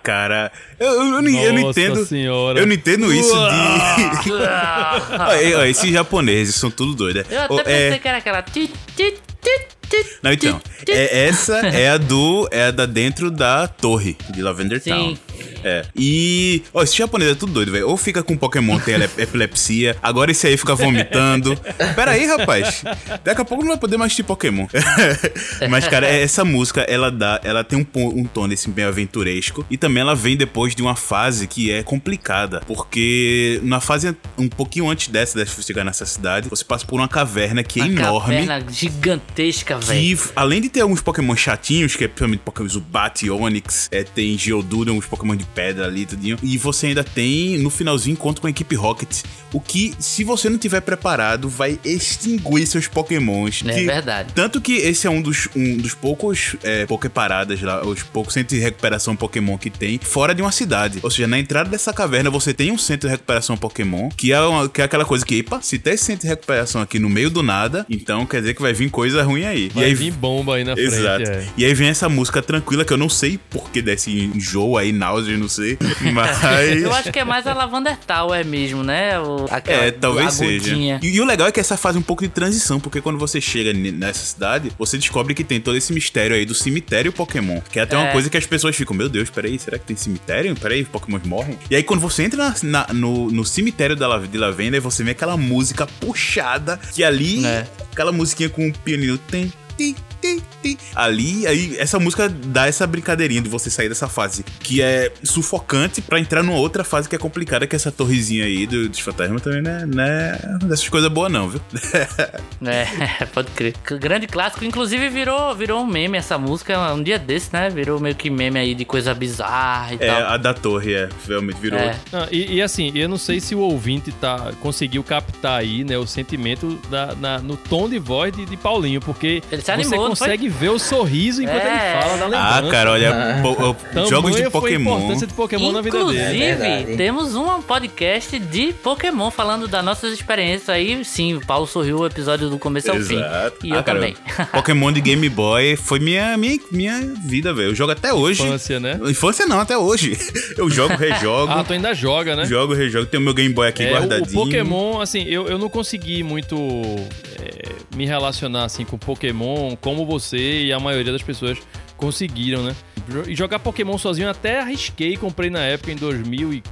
cara. Eu, eu, eu não, eu não Nossa entendo. senhora. Eu não entendo isso de. Olha, olha, esses japoneses são tudo doidos. Eu até é- pensei que era aquela. Não, então. é- essa é a do. É a da dentro da torre de Lavender Sim. Town. É. E. Ó, esse japonês é tudo doido, velho. Ou fica com Pokémon, tem epilepsia. Agora esse aí fica vomitando. Pera aí, rapaz. Daqui a pouco não vai poder mais assistir Pokémon. Mas, cara, essa música, ela dá. Ela tem um, um tom desse meio aventuresco. E também ela vem depois de uma fase que é complicada. Porque na fase um pouquinho antes dessa, dessa você chegar nessa cidade, você passa por uma caverna que é Uma enorme. caverna gigantesca, velho. Que, além de ter alguns Pokémon chatinhos, que é principalmente Pokémon Zubat, Onix, é, tem Geodude, uns Pokémon de pedra ali, tudinho. E você ainda tem, no finalzinho, encontro com a equipe Rocket. O que, se você não tiver preparado, vai extinguir seus Pokémons. É Que- verdade. Tanto que esse é um dos, um dos poucos é, Poképaradas lá, os poucos centros de recuperação Pokémon que tem fora de uma cidade. Ou seja, na entrada dessa caverna você tem um centro de recuperação Pokémon, que é, uma- que é aquela coisa que, epa, se tem esse centro de recuperação aqui no meio do nada, então quer dizer que vai vir coisa ruim aí. Vai e aí vir bomba aí na Exato. frente. É. E aí vem essa música tranquila que eu não sei por que desse enjoo aí, náusea, não sei. Mas. Eu acho que é mais a Lavender Tower mesmo, né? O, aquela É, talvez seja. agudinha. E, e o legal é que essa faz um pouco de transição, porque quando você chega nessa cidade, você descobre que tem todo esse mistério aí do cemitério Pokémon. Que é até uma É. coisa que as pessoas ficam, meu Deus, peraí, será que tem cemitério? Peraí, Pokémon morrem? E aí quando você entra na- na- no, no cemitério da, de Lavenda, você vê aquela música puxada, que ali, É. aquela musiquinha com o pianino tem. Ti, ti. Ali, aí, essa música dá essa brincadeirinha de você sair dessa fase que é sufocante pra entrar numa outra fase que é complicada, que é essa torrezinha aí do, dos fantasmas também, né? Não é dessas coisas boas, não, viu? É, pode crer. Grande clássico. Inclusive virou, virou um meme essa música um dia desse, né? Virou meio que meme aí de coisa bizarra e é, tal. a da torre, é. Realmente virou. É. Não, e, e assim, eu não sei se o ouvinte tá, conseguiu captar aí, né, o sentimento da, na- no tom de voz de, de Paulinho, porque Ele se animou, consegue ver o sorriso enquanto É. ele fala da lembrança. Ah, cara, olha, po- Tamanha jogos de foi a Pokémon. importância de Pokémon na vida Inclusive, dele. É temos um podcast de Pokémon falando das nossas experiências aí. Sim, o Paulo sorriu o episódio do começo ao fim. Exato. E Ah, eu cara, também. Pokémon de Game Boy foi minha, minha, minha vida, velho. Eu jogo até hoje. Infância, né? Infância não, até hoje. Eu jogo, rejogo. Ah, tu ainda joga, né? Jogo, rejogo. Tem o meu Game Boy aqui É, guardadinho. o Pokémon, assim, eu, eu não consegui muito é, me relacionar assim com Pokémon como você e a maioria das pessoas conseguiram, né? E jogar Pokémon sozinho até arrisquei, comprei na época em 2004,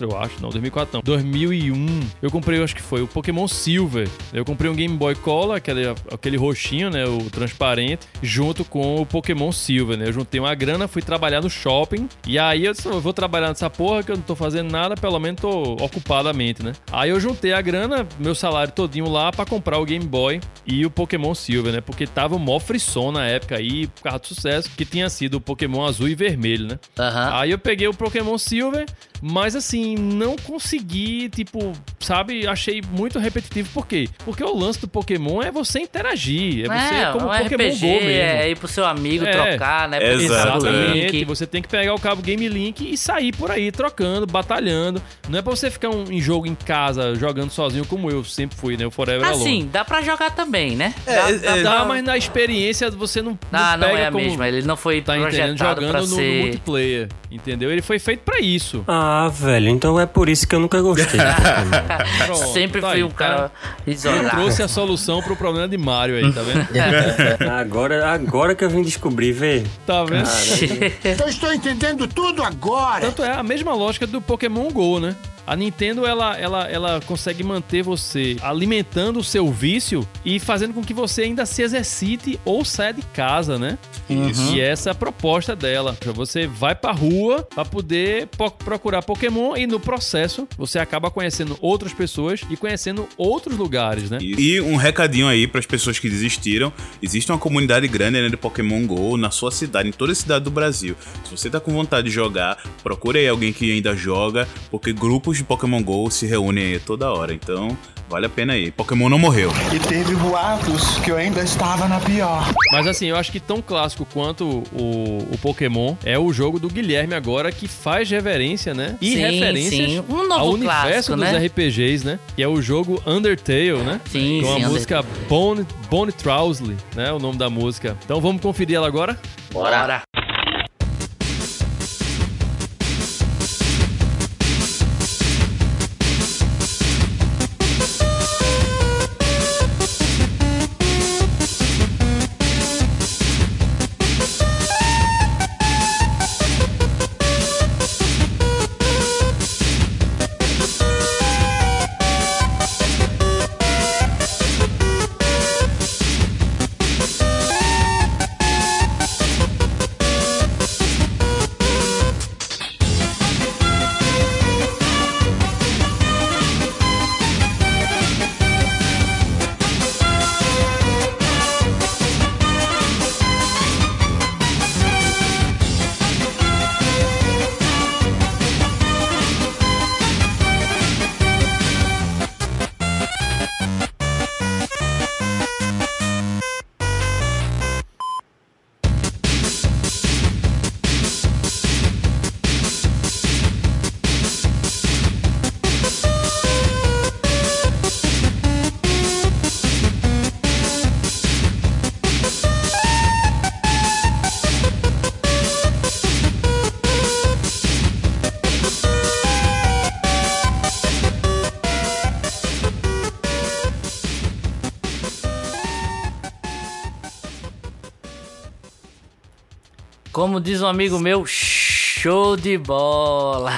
eu acho. Não, 2004 não. 2001. Eu comprei, eu acho que foi o Pokémon Silver. Eu comprei um Game Boy Color, aquele, aquele roxinho, né, o transparente, junto com o Pokémon Silver, né? Eu juntei uma grana, fui trabalhar no shopping e aí eu disse, eu vou trabalhar nessa porra que eu não tô fazendo nada, pelo menos tô ocupadamente, né? Aí eu juntei a grana, meu salário todinho lá pra comprar o Game Boy e o Pokémon Silver, né? Porque tava o mó frisson na época aí, por causa do sucesso, que tinha sido o Pokémon azul e vermelho, né? Aham. Aí eu peguei o Pokémon Silver, mas assim, não consegui, tipo, sabe? Achei muito repetitivo. Por quê? Porque o lance do Pokémon é você interagir. É você É, como um Pokémon RPG, Go mesmo. é ir pro seu amigo É, trocar, né? Exatamente. link. Você tem que pegar o cabo Game Link e sair por aí trocando, batalhando. Não é pra você ficar um, em jogo em casa jogando sozinho como eu sempre fui, né? O Forever Alone. Assim, dá pra jogar também, né? É, dá, é, dá Dá, mas na experiência você não, não Ah, não pega é como mesma. Ele não foi tá entendendo projetado jogando pra no, no ser... multiplayer, entendeu? Ele foi feito pra isso. Ah, velho, então é por isso que eu nunca gostei. Pronto, Sempre tá fui aí, um cara Eu isolado. trouxe a solução pro problema de Mario aí, tá vendo? agora, agora que eu vim descobrir, vê. Tá vendo? Eu estou entendendo tudo agora. Tanto é a mesma lógica do Pokémon GO, né? A Nintendo, ela, ela, ela consegue manter você alimentando o seu vício e fazendo com que você ainda se exercite ou saia de casa, né? E essa é a proposta dela. Você vai pra rua pra poder po- procurar Pokémon e no processo você acaba conhecendo outras pessoas e conhecendo outros lugares, né? E um recadinho aí para as pessoas que desistiram: existe uma comunidade grande né, de Pokémon Go na sua cidade, em toda a cidade do Brasil. Se você tá com vontade de jogar, procure aí alguém que ainda joga, porque grupos de Pokémon Go se reúnem aí toda hora. Então, vale a pena aí. Pokémon não morreu. E teve boatos que eu ainda estava na pior. Mas assim, eu acho que tão clássico quanto o, o Pokémon é o jogo do Guilherme agora que faz reverência, né? E Sim, referências sim. Um novo ao universo clássico, dos né? RPGs, né? Que é o jogo Undertale, né? Sim, Com a sim, música Bone, Bone Trousley, né? O nome da música. Então vamos conferir ela agora? Bora. Como diz um amigo meu, Show de bola!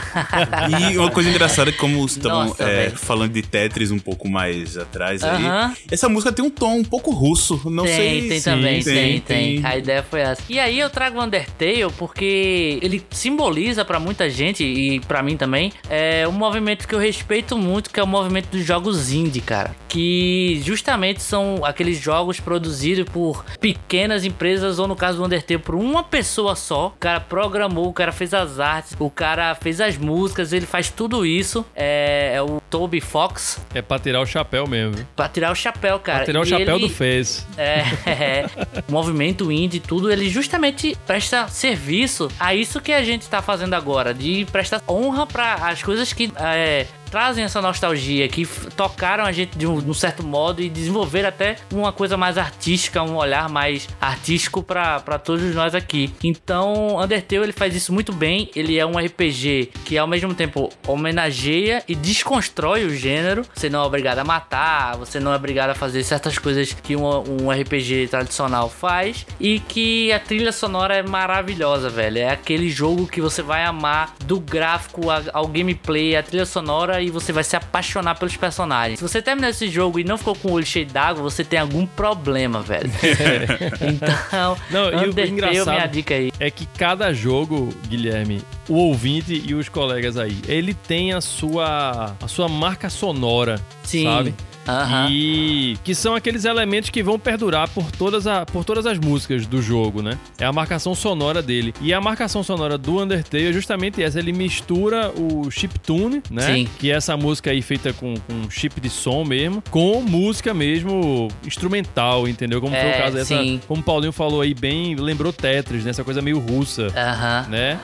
E uma coisa engraçada é como estão Nossa, é, falando de Tetris um pouco mais atrás Aham. aí, essa música tem um tom um pouco russo. Não tem, sei tem se também, tem, tem, A ideia foi essa. E aí eu trago o Undertale porque ele simboliza pra muita gente e pra mim também é um movimento que eu respeito muito, que é o movimento dos jogos indie, cara. Que justamente são aqueles jogos produzidos por pequenas empresas ou no caso do Undertale por uma pessoa só. O cara programou, o cara fez as artes, o cara fez as músicas, ele faz tudo isso. É, é o Toby Fox. É pra tirar o chapéu mesmo. viu? Pra tirar o chapéu, cara. Pra tirar o E chapéu ele- do Fez. é, é. o movimento indie, tudo, ele justamente presta serviço a isso que a gente tá fazendo agora, de prestar honra para as coisas que é, trazem essa nostalgia, que tocaram a gente de um, de um certo modo e desenvolver até uma coisa mais artística, um olhar mais artístico para todos nós aqui. Então, Undertale ele faz isso muito bem. Ele é um RPG que ao mesmo tempo homenageia e desconstrói o gênero. Você não é obrigado a matar, você não é obrigado a fazer certas coisas que um, um RPG tradicional faz e que a trilha sonora é maravilhosa, velho. É aquele jogo que você vai amar do gráfico a- ao gameplay, a trilha sonora e você vai se apaixonar pelos personagens. Se você terminar esse jogo e não ficou com o olho cheio d'água, você tem algum problema, velho. então, Não, e o Undertale, engraçado minha dica aí. é que cada jogo, Guilherme, o ouvinte e os colegas aí, ele tem a sua a sua marca sonora, Sim. sabe? Aham. E que são aqueles elementos que vão perdurar por todas, a, por todas as músicas do jogo, né? É a marcação sonora dele. E a marcação sonora do Undertale é justamente essa. Ele mistura o chiptune, né? Sim. Que é essa música aí feita com, com chip de som mesmo, com música mesmo instrumental, entendeu? Como foi É, o caso dessa. sim. Como o Paulinho falou aí, bem lembrou Tetris, né? Essa coisa meio russa, Aham. né?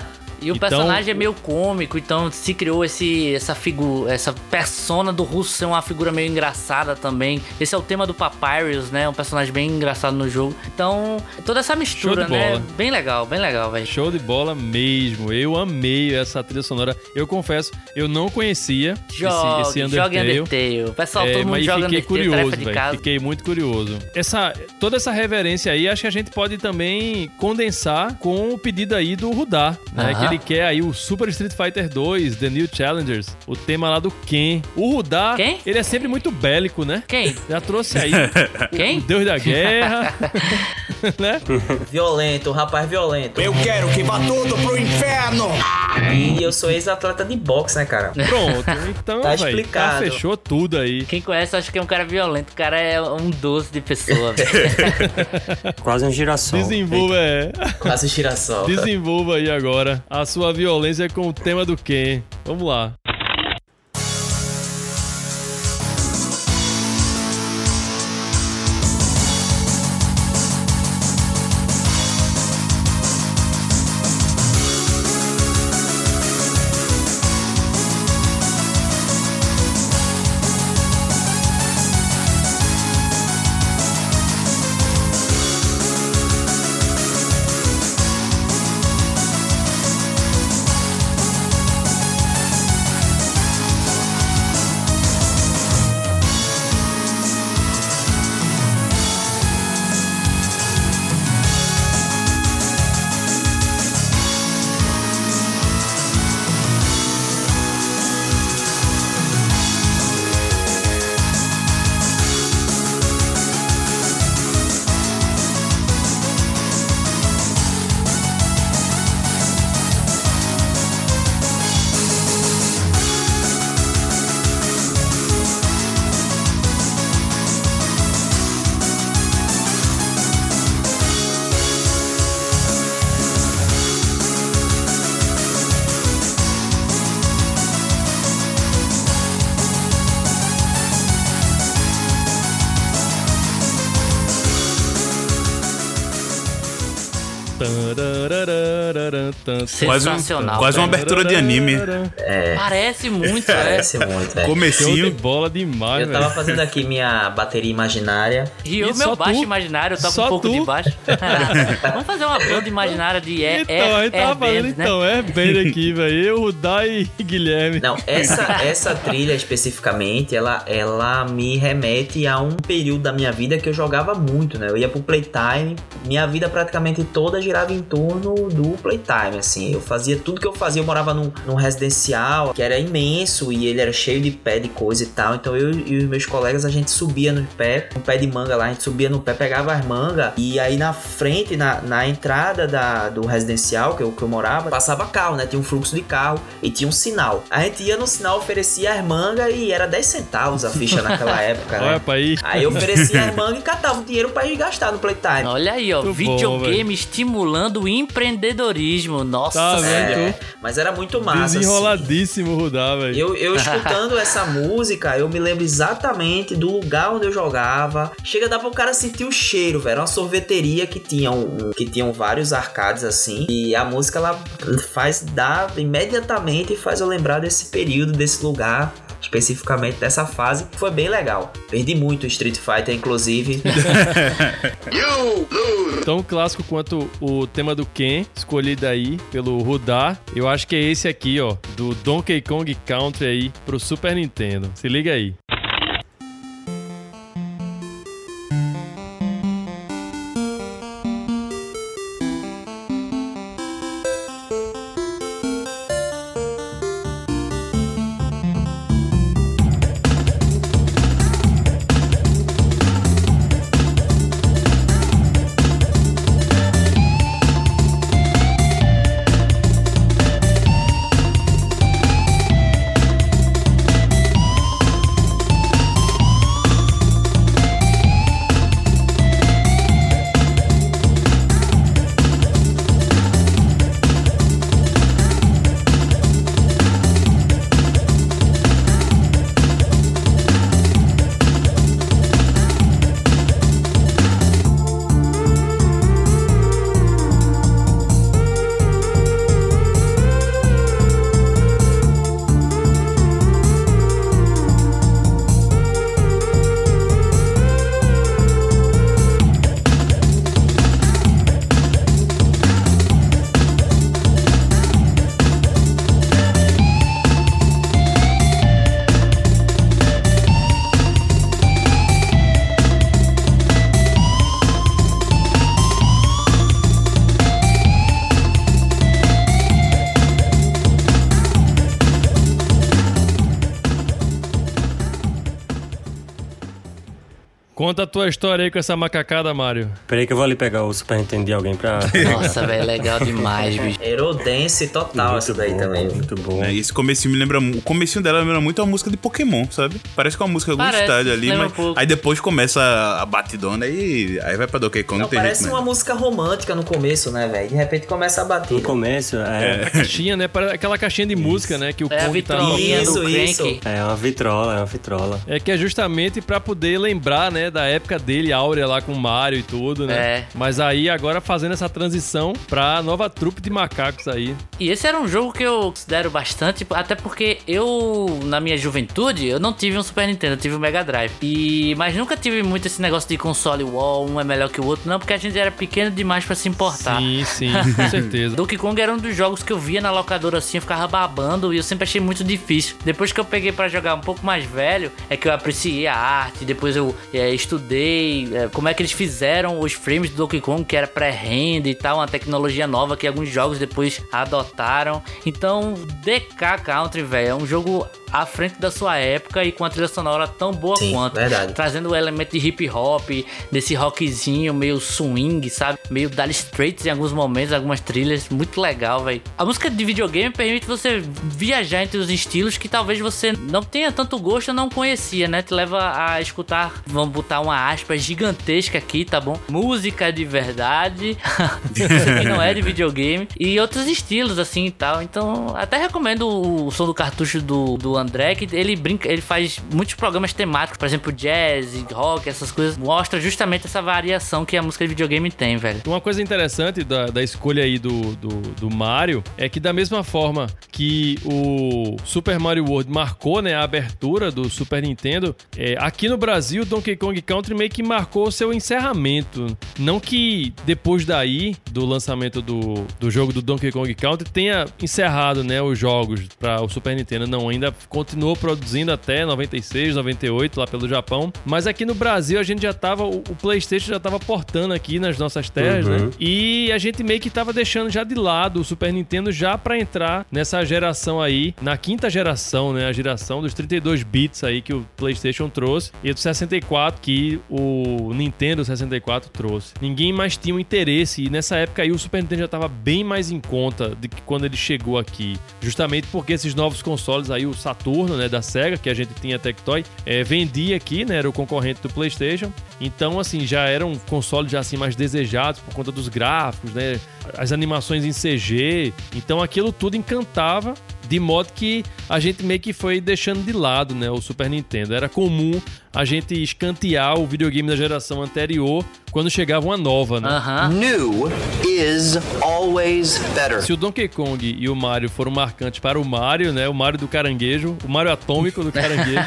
E o Então- personagem é meio cômico, então se criou esse, essa figura, essa persona do russo ser uma figura meio engraçada também. Esse é o tema do Papyrus, né? Um personagem bem engraçado no jogo. Então, toda essa mistura, né? bola. Bem legal, bem legal, velho. Show de bola mesmo. Eu amei essa trilha sonora. Eu confesso, eu não conhecia Jogue, esse, esse jogue Undertale. Undertale. Pessoal, É, todo mundo joga fiquei Undertale, curioso, velho. Fiquei muito curioso. Essa, toda essa reverência aí, acho que a gente pode também condensar com o pedido aí do Rudá, né? Aham. Que ele quer aí o Super Street Fighter 2, The New Challengers, o tema lá do Ken. O Rudá, Quem? ele é sempre muito bélico, né? Quem? Já trouxe aí Quem? o Deus da Guerra, né? Violento, um rapaz violento. Eu quero que vá tudo pro inferno! E eu sou ex-atleta de boxe, né, cara? Pronto, então, Tá já explicado. fechou tudo aí. Quem conhece, acha que é um cara violento. O cara é um doce de pessoa, velho. Quase um girassol. Desenvolva, é. Quase girassol. Desenvolva aí agora a sua violência com o tema do Ken. Vamos lá. Da-da-da. Quase, um, Sensacional, quase uma abertura de anime. É, Parece muito, é. parece muito, é. Show de Comecinho. bola demais, Eu tava fazendo aqui minha bateria imaginária. E o meu baixo tu? imaginário toca Só um pouco tu? de baixo. Vamos fazer uma banda imaginária de air, Então, a gente tava falando, né? então, é bem aqui, velho. Eu, o Dai e Guilherme. Não, essa, essa trilha especificamente, ela, ela me remete a um período da minha vida que eu jogava muito, né? Eu ia pro Playtime, minha vida praticamente toda girava girava em torno do playtime, assim. Eu fazia tudo que eu fazia. Eu morava num, num residencial que era imenso e ele era cheio de pé de coisa e tal. Então eu e os meus colegas, a gente subia no pé, um pé de manga lá, a gente subia no pé, pegava as mangas e aí na frente, na, na entrada da, do residencial que eu, que eu morava, passava carro, né? Tinha um fluxo de carro e tinha um sinal. A gente ia no sinal, oferecia as mangas e era 10 centavos a ficha naquela época, né? Olha pra aí. Aí eu oferecia as mangas e catava o dinheiro pra ir gastar no playtime. Olha aí, ó, Muito bom, videogame estimulando o empreendedorismo. Nossa, Tá velho. vendo? É, mas era muito massa. assim. Desenroladíssimo, Rudá, velho. Eu, eu escutando essa música, eu me lembro exatamente do lugar onde eu jogava. Chega a dar pro cara sentir o cheiro, velho. Era uma sorveteria que tinha, um, que tinham vários arcades assim. E a música ela faz dar imediatamente faz eu lembrar desse período, desse lugar. Especificamente dessa fase, foi bem legal. Perdi muito o Street Fighter, inclusive. Tão clássico quanto o tema do Ken, escolhido aí pelo Rudá. Eu acho que é esse aqui, ó, do Donkey Kong Country aí pro Super Nintendo. Se liga aí. Conta a tua história aí com essa macacada, Mário. Peraí que eu vou ali pegar o Super Nintendo de alguém pra... Nossa, velho, legal demais, bicho. Aerodance total essa daí bom, também. Muito bom. É, esse comecinho me lembra. O comecinho dela lembra muito a música de Pokémon, sabe? Parece que é uma música Parece, gostada ali, lembra mas. um aí depois começa a, a batidona e aí vai pra Donkey Kong, não, parece jeito uma música romântica no começo, né, velho? De repente começa a bater. No começo, é, Caixinha, né? Para- Aquela caixinha de música, né? Que o É a Kong tá vitrolinha do Isso, isso. é uma vitrola, é uma vitrola. É que é justamente pra poder lembrar, né, da época dele, áurea lá com o Mario e tudo, né? É. Mas aí agora fazendo essa transição pra nova trupe de macacos aí. E esse era um jogo que eu considero bastante, até porque eu, na minha juventude, eu não tive um Super Nintendo, eu tive um Mega Drive. E, mas nunca tive muito esse negócio de console wall, um é melhor que o outro, não, porque a gente era pequeno demais pra se importar. Sim, sim, com certeza. Donkey Kong era um dos jogos que eu via na locadora assim, eu ficava babando e eu sempre achei muito difícil. Depois que eu peguei pra jogar um pouco mais velho, é que eu apreciei a arte, depois eu é, estudei é, como é que eles fizeram os frames do Donkey Kong, que era pré-render e tal, uma tecnologia nova que alguns jogos depois adotaram. Então, DK Country, velho, é um jogo à frente da sua época e com a trilha sonora tão boa Sim, quanto. verdade. Trazendo o elemento de hip hop, desse rockzinho meio swing, sabe? Meio Dire Straits em alguns momentos, algumas trilhas. Muito legal, velho. A música de videogame permite você viajar entre os estilos que talvez você não tenha tanto gosto ou não conhecia, né? Te leva a escutar, vamos botar uma aspa gigantesca aqui, tá bom? Música de verdade, que não é de videogame, e outros estilos assim e tal. Então, até recomendo o som do cartucho do, do André, que ele brinca, ele faz muitos programas temáticos, por exemplo, jazz, rock, essas coisas, mostra justamente essa variação que a música de videogame tem, velho. Uma coisa interessante da, da escolha aí do, do, do Mario é que da mesma forma que o Super Mario World marcou né, a abertura do Super Nintendo, é, aqui no Brasil Donkey Kong Country meio que marcou o seu encerramento. Não que depois daí, do lançamento do, do jogo do Donkey Kong Country, tenha encerrado né, os jogos para o Super Nintendo. Não, ainda continuou produzindo até 96, 98 lá pelo Japão. Mas aqui no Brasil a gente já tava, o, PlayStation já tava portando aqui nas nossas terras, Uhum. né? E a gente meio que tava deixando já de lado o Super Nintendo já pra entrar nessa geração aí, na quinta geração, né? A geração dos 32 bits aí que o PlayStation trouxe e do 64 que o Nintendo 64 trouxe. Ninguém mais tinha um interesse e nessa época aí o Super Nintendo já tava bem mais em conta de que quando ele chegou aqui, justamente porque esses novos consoles aí, o Saturno, né, da Sega, que a gente tinha Tectoy, é, vendia aqui, né, era o concorrente do PlayStation. Então, assim, já eram consoles já assim mais desejados por conta dos gráficos, né, as animações em CG. Então, aquilo tudo encantava de modo que a gente meio que foi deixando de lado, né, o Super Nintendo. Era comum a gente escantear o videogame da geração anterior quando chegava uma nova, né? Aham. New is always better. Se o Donkey Kong e o Mario foram marcantes para o Mario, né? O Mario do caranguejo, o Mario atômico do caranguejo.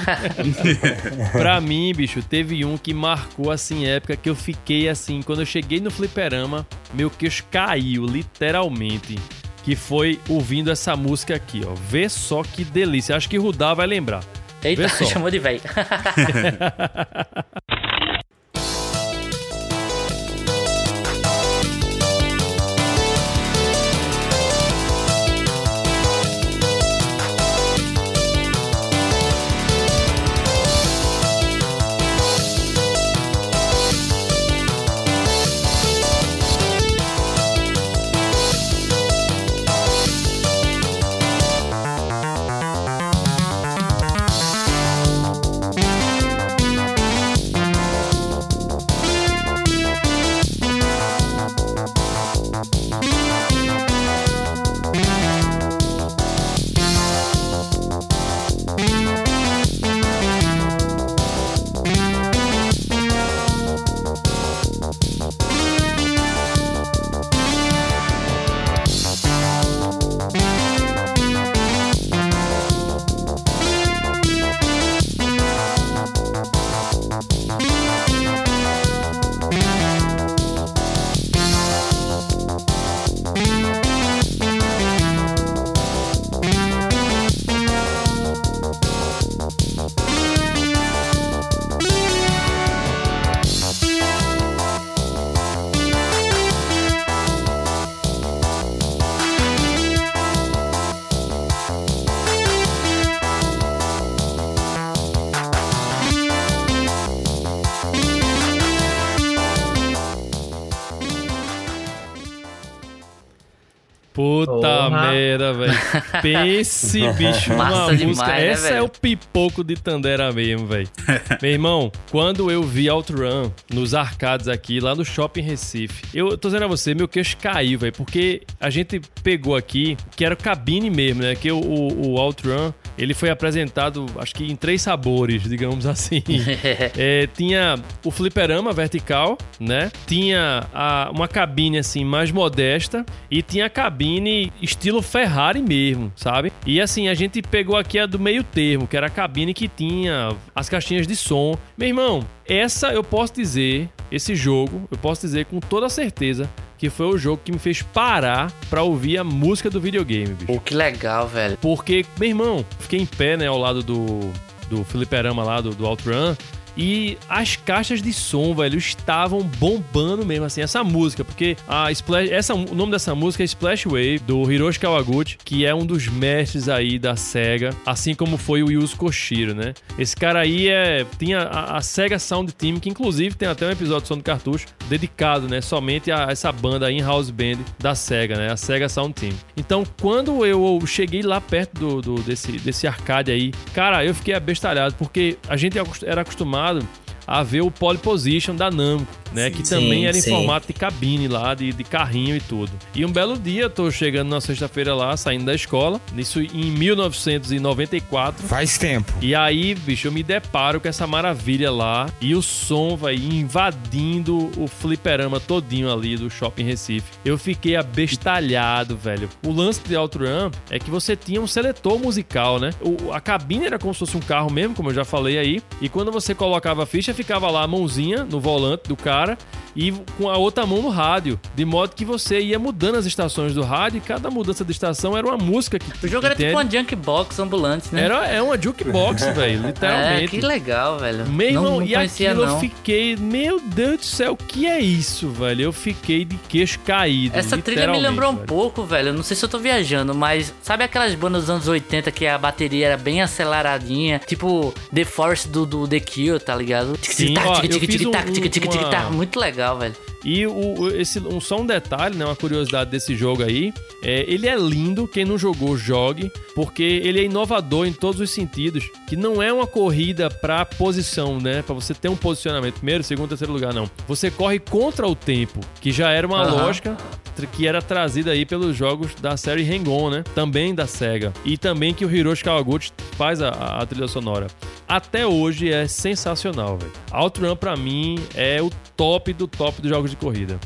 pra mim, bicho, teve um que marcou assim época que eu fiquei assim, quando eu cheguei no fliperama, meu queixo caiu, literalmente. Que foi ouvindo essa música aqui, ó. Vê só que delícia. Acho que Rudá vai lembrar. Eita, chamou de velho. Pense, bicho, uma Massa música. demais, né, Essa é velho? o pipoco de Tandera mesmo, velho. Meu irmão, quando eu vi Outrun nos arcades aqui, lá no Shopping Recife, eu tô dizendo a você, meu queixo caiu, velho, porque a gente pegou aqui, que era o cabine mesmo, né? Que o, o, o Outrun, ele foi apresentado, acho que em três sabores, digamos assim. É, tinha o fliperama vertical, né? Tinha a- uma cabine assim mais modesta e tinha a cabine estilo Ferrari mesmo, sabe? E assim, a gente pegou aqui a do meio termo, que era a cabine que tinha as caixinhas de som. Meu irmão, essa eu posso dizer, esse jogo, eu posso dizer com toda certeza que foi o jogo que me fez parar pra ouvir a música do videogame, bicho. Pô, que legal, velho. Porque, meu irmão, fiquei em pé, né, ao lado do, do fliperama lá, do, do Outrun. E as caixas de som, velho, estavam bombando mesmo, assim, essa música. Porque a Splash, essa, o nome dessa música é Splash Wave, do Hiroshi Kawaguchi, que é um dos mestres aí da SEGA, assim como foi o Yuzo Koshiro, né? Esse cara aí é, tinha a, a SEGA Sound Team, que inclusive tem até um episódio de Som do Cartucho dedicado, né, somente a essa banda in-house band da SEGA, né, a SEGA Sound Team. Então, quando eu cheguei lá perto do, do- desse, desse arcade aí, cara, eu fiquei abestalhado, porque a gente era acostumado a ver o pole position da Namco, né? que Sim, também era em sim. formato de cabine lá, de, de carrinho e tudo. E um belo dia, eu tô chegando na sexta-feira lá, saindo da escola, isso em 1994. Faz tempo. E aí, bicho, eu me deparo com essa maravilha lá e o som vai invadindo o fliperama todinho ali do Shopping Recife. Eu fiquei abestalhado, velho. O lance de Outrun é que você tinha um seletor musical, né? O- a cabine era como se fosse um carro mesmo, como eu já falei aí. E quando você colocava a ficha, ficava lá a mãozinha no volante do cara e com a outra mão no rádio. De modo que você ia mudando as estações do rádio e cada mudança de estação era uma música que. O jogo era entende? tipo uma jukebox ambulante, né? Era, é uma jukebox, velho, É, literalmente. que legal, velho. Meu irmão, não, não e conhecia, aquilo não. eu fiquei, meu Deus do céu, o que é isso, velho? Eu fiquei de queixo caído. Essa trilha me lembrou um velho. pouco, velho. Não sei se eu tô viajando, mas sabe aquelas bandas dos anos 80 que a bateria era bem aceleradinha? Tipo The Force do, do The Cure, tá ligado? Sim, ó, eu fiz um- uma- Muito legal, velho. E o, esse, um, só um detalhe, né? Uma curiosidade desse jogo aí. É, ele é lindo, quem não jogou, jogue, porque ele é inovador em todos os sentidos. Que não é uma corrida pra posição, né? Pra você ter um posicionamento. Primeiro, segundo, terceiro lugar, não. Você corre contra o tempo, que já era uma Aham. lógica que era trazida aí pelos jogos da série Hang-On, né? Também da SEGA. E também que o Hiroshi Kawaguchi faz a, a trilha sonora. Até hoje é sensacional, velho. Outrun pra mim é o top do top dos jogos de corrida.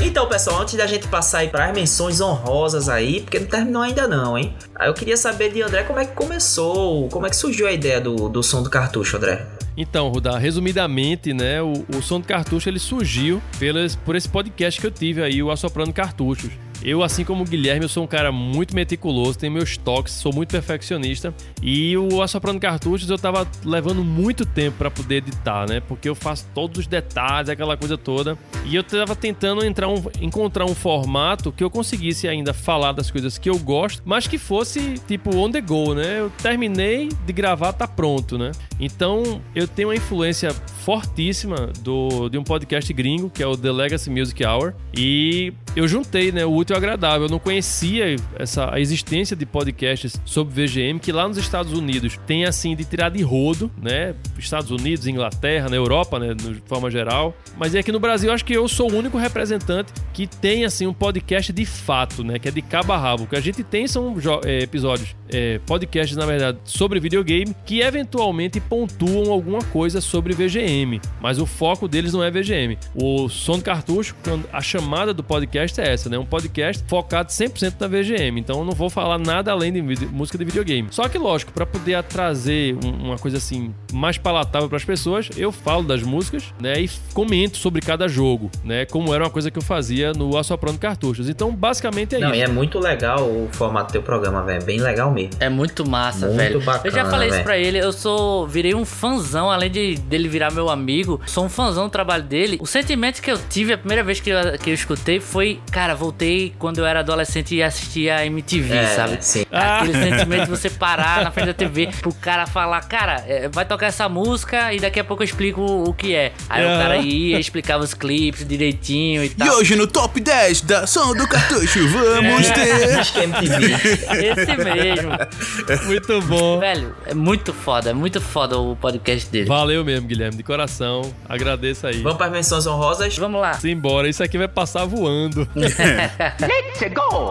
Então, pessoal, antes da gente passar aí para as menções honrosas aí, porque não terminou ainda não, hein? Aí eu queria saber de André como é que começou, como é que surgiu a ideia do, do som do cartucho, André? Então, Rudá, resumidamente, né, o, o som do cartucho ele surgiu pelas, por esse podcast que eu tive aí, o Assoprando Cartuchos. Eu, assim como o Guilherme, eu sou um cara muito meticuloso, tenho meus toques, sou muito perfeccionista. E o Assoprando Cartuchos eu tava levando muito tempo para poder editar, né? Porque eu faço todos os detalhes, aquela coisa toda. E eu tava tentando entrar um- encontrar um formato que eu conseguisse ainda falar das coisas que eu gosto, mas que fosse tipo on the go, né? Eu terminei de gravar, tá pronto, né? Então eu tenho uma influência fortíssima do, de um podcast gringo, que é o The Legacy Music Hour. E eu juntei, né, o agradável. Eu não conhecia essa, a existência de podcasts sobre VGM, que lá nos Estados Unidos tem assim de tirar de rodo, né? Estados Unidos, Inglaterra, na Europa, né, de forma geral. Mas é aqui no Brasil, acho que eu sou o único representante que tem assim um podcast de fato, né, que é de cabo a rabo. O que a gente tem são é, episódios, é, podcasts na verdade sobre videogame que eventualmente pontuam alguma coisa sobre VGM, mas o foco deles não é VGM. O som do cartucho, a chamada do podcast é essa, né? Um podcast focado 100% na VGM. Então eu não vou falar nada além de música de videogame. Só que lógico, para poder trazer um- uma coisa assim mais palatável para as pessoas, eu falo das músicas, né, e comento sobre cada jogo, né, como era uma coisa que eu fazia no Assoprando Cartuchos. Então, basicamente é não, isso. e é muito legal o formato do teu programa, velho. Bem legal mesmo. É muito massa, Muito velho. bacana, eu já falei isso velho. pra ele, eu sou. Virei um fãzão, além de dele virar meu amigo. Sou um fãzão do trabalho dele. O sentimento que eu tive a primeira vez que eu, que eu escutei foi, cara, voltei quando eu era adolescente e assistia a MTV, É, sabe? sim. Aquele sentimento de você parar na frente da TV pro cara falar, cara, é, vai tocar essa música e daqui a pouco eu explico o, que é. Aí o cara ia, explicava os clipes direitinho e E tal. hoje no top 10 da som do cartucho, vamos É. ter. Acho que é MTV. Esse mesmo. Muito bom. Velho, é muito foda, é muito foda o podcast dele. Valeu mesmo, Guilherme, de coração. Agradeço aí. Vamos para as menções honrosas? Vamos lá. Simbora, isso aqui vai passar voando.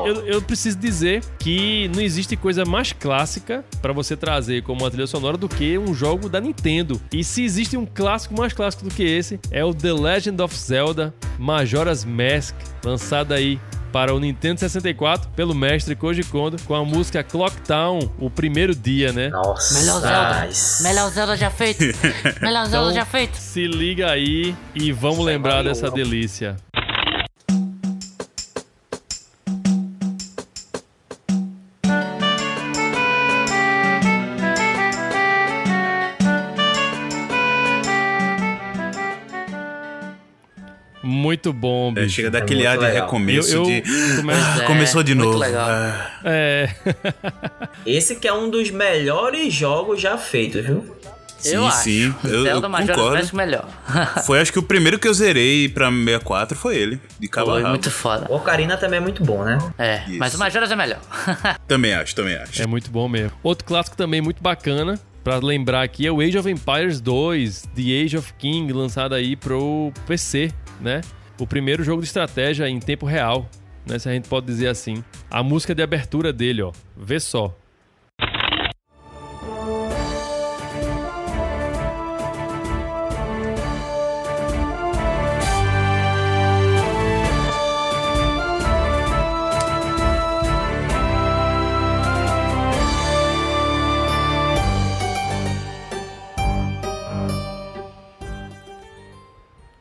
Eu, eu preciso dizer que não existe coisa mais clássica pra você trazer como uma trilha sonora do que um jogo da Nintendo. E se existe um clássico mais clássico do que esse, é o The Legend of Zelda Majora's Mask, lançado aí para o Nintendo 64 pelo mestre Koji Kondo com a música Clock Town, o primeiro dia, né? Nossa. Melhor Zelda. Melhor Zelda já feito. Melhor Zelda Então, já feito. Se liga aí e vamos lembrar dessa delícia. Muito bom, bicho. É, chega daquele ar de recomeço Eu- eu de. começo- Ah, É, começou de muito novo. legal. Ah. É. Esse que é um dos melhores jogos já feitos, viu? Sim, eu acho. sim, eu- Zelda eu Majora's concordo. Mask melhor. Foi acho que o primeiro que eu zerei pra 64 foi ele, de cabo Foi muito foda. O Ocarina também é muito bom, né? É, mas o Majora's é melhor. Também acho, também acho. É muito bom mesmo. Outro clássico também muito bacana, pra lembrar aqui, é o Age of Empires 2, The Age of King, lançado aí pro PC, né? O primeiro jogo de estratégia em tempo real, né? Se a gente pode dizer assim. A música de abertura dele, ó. Vê só.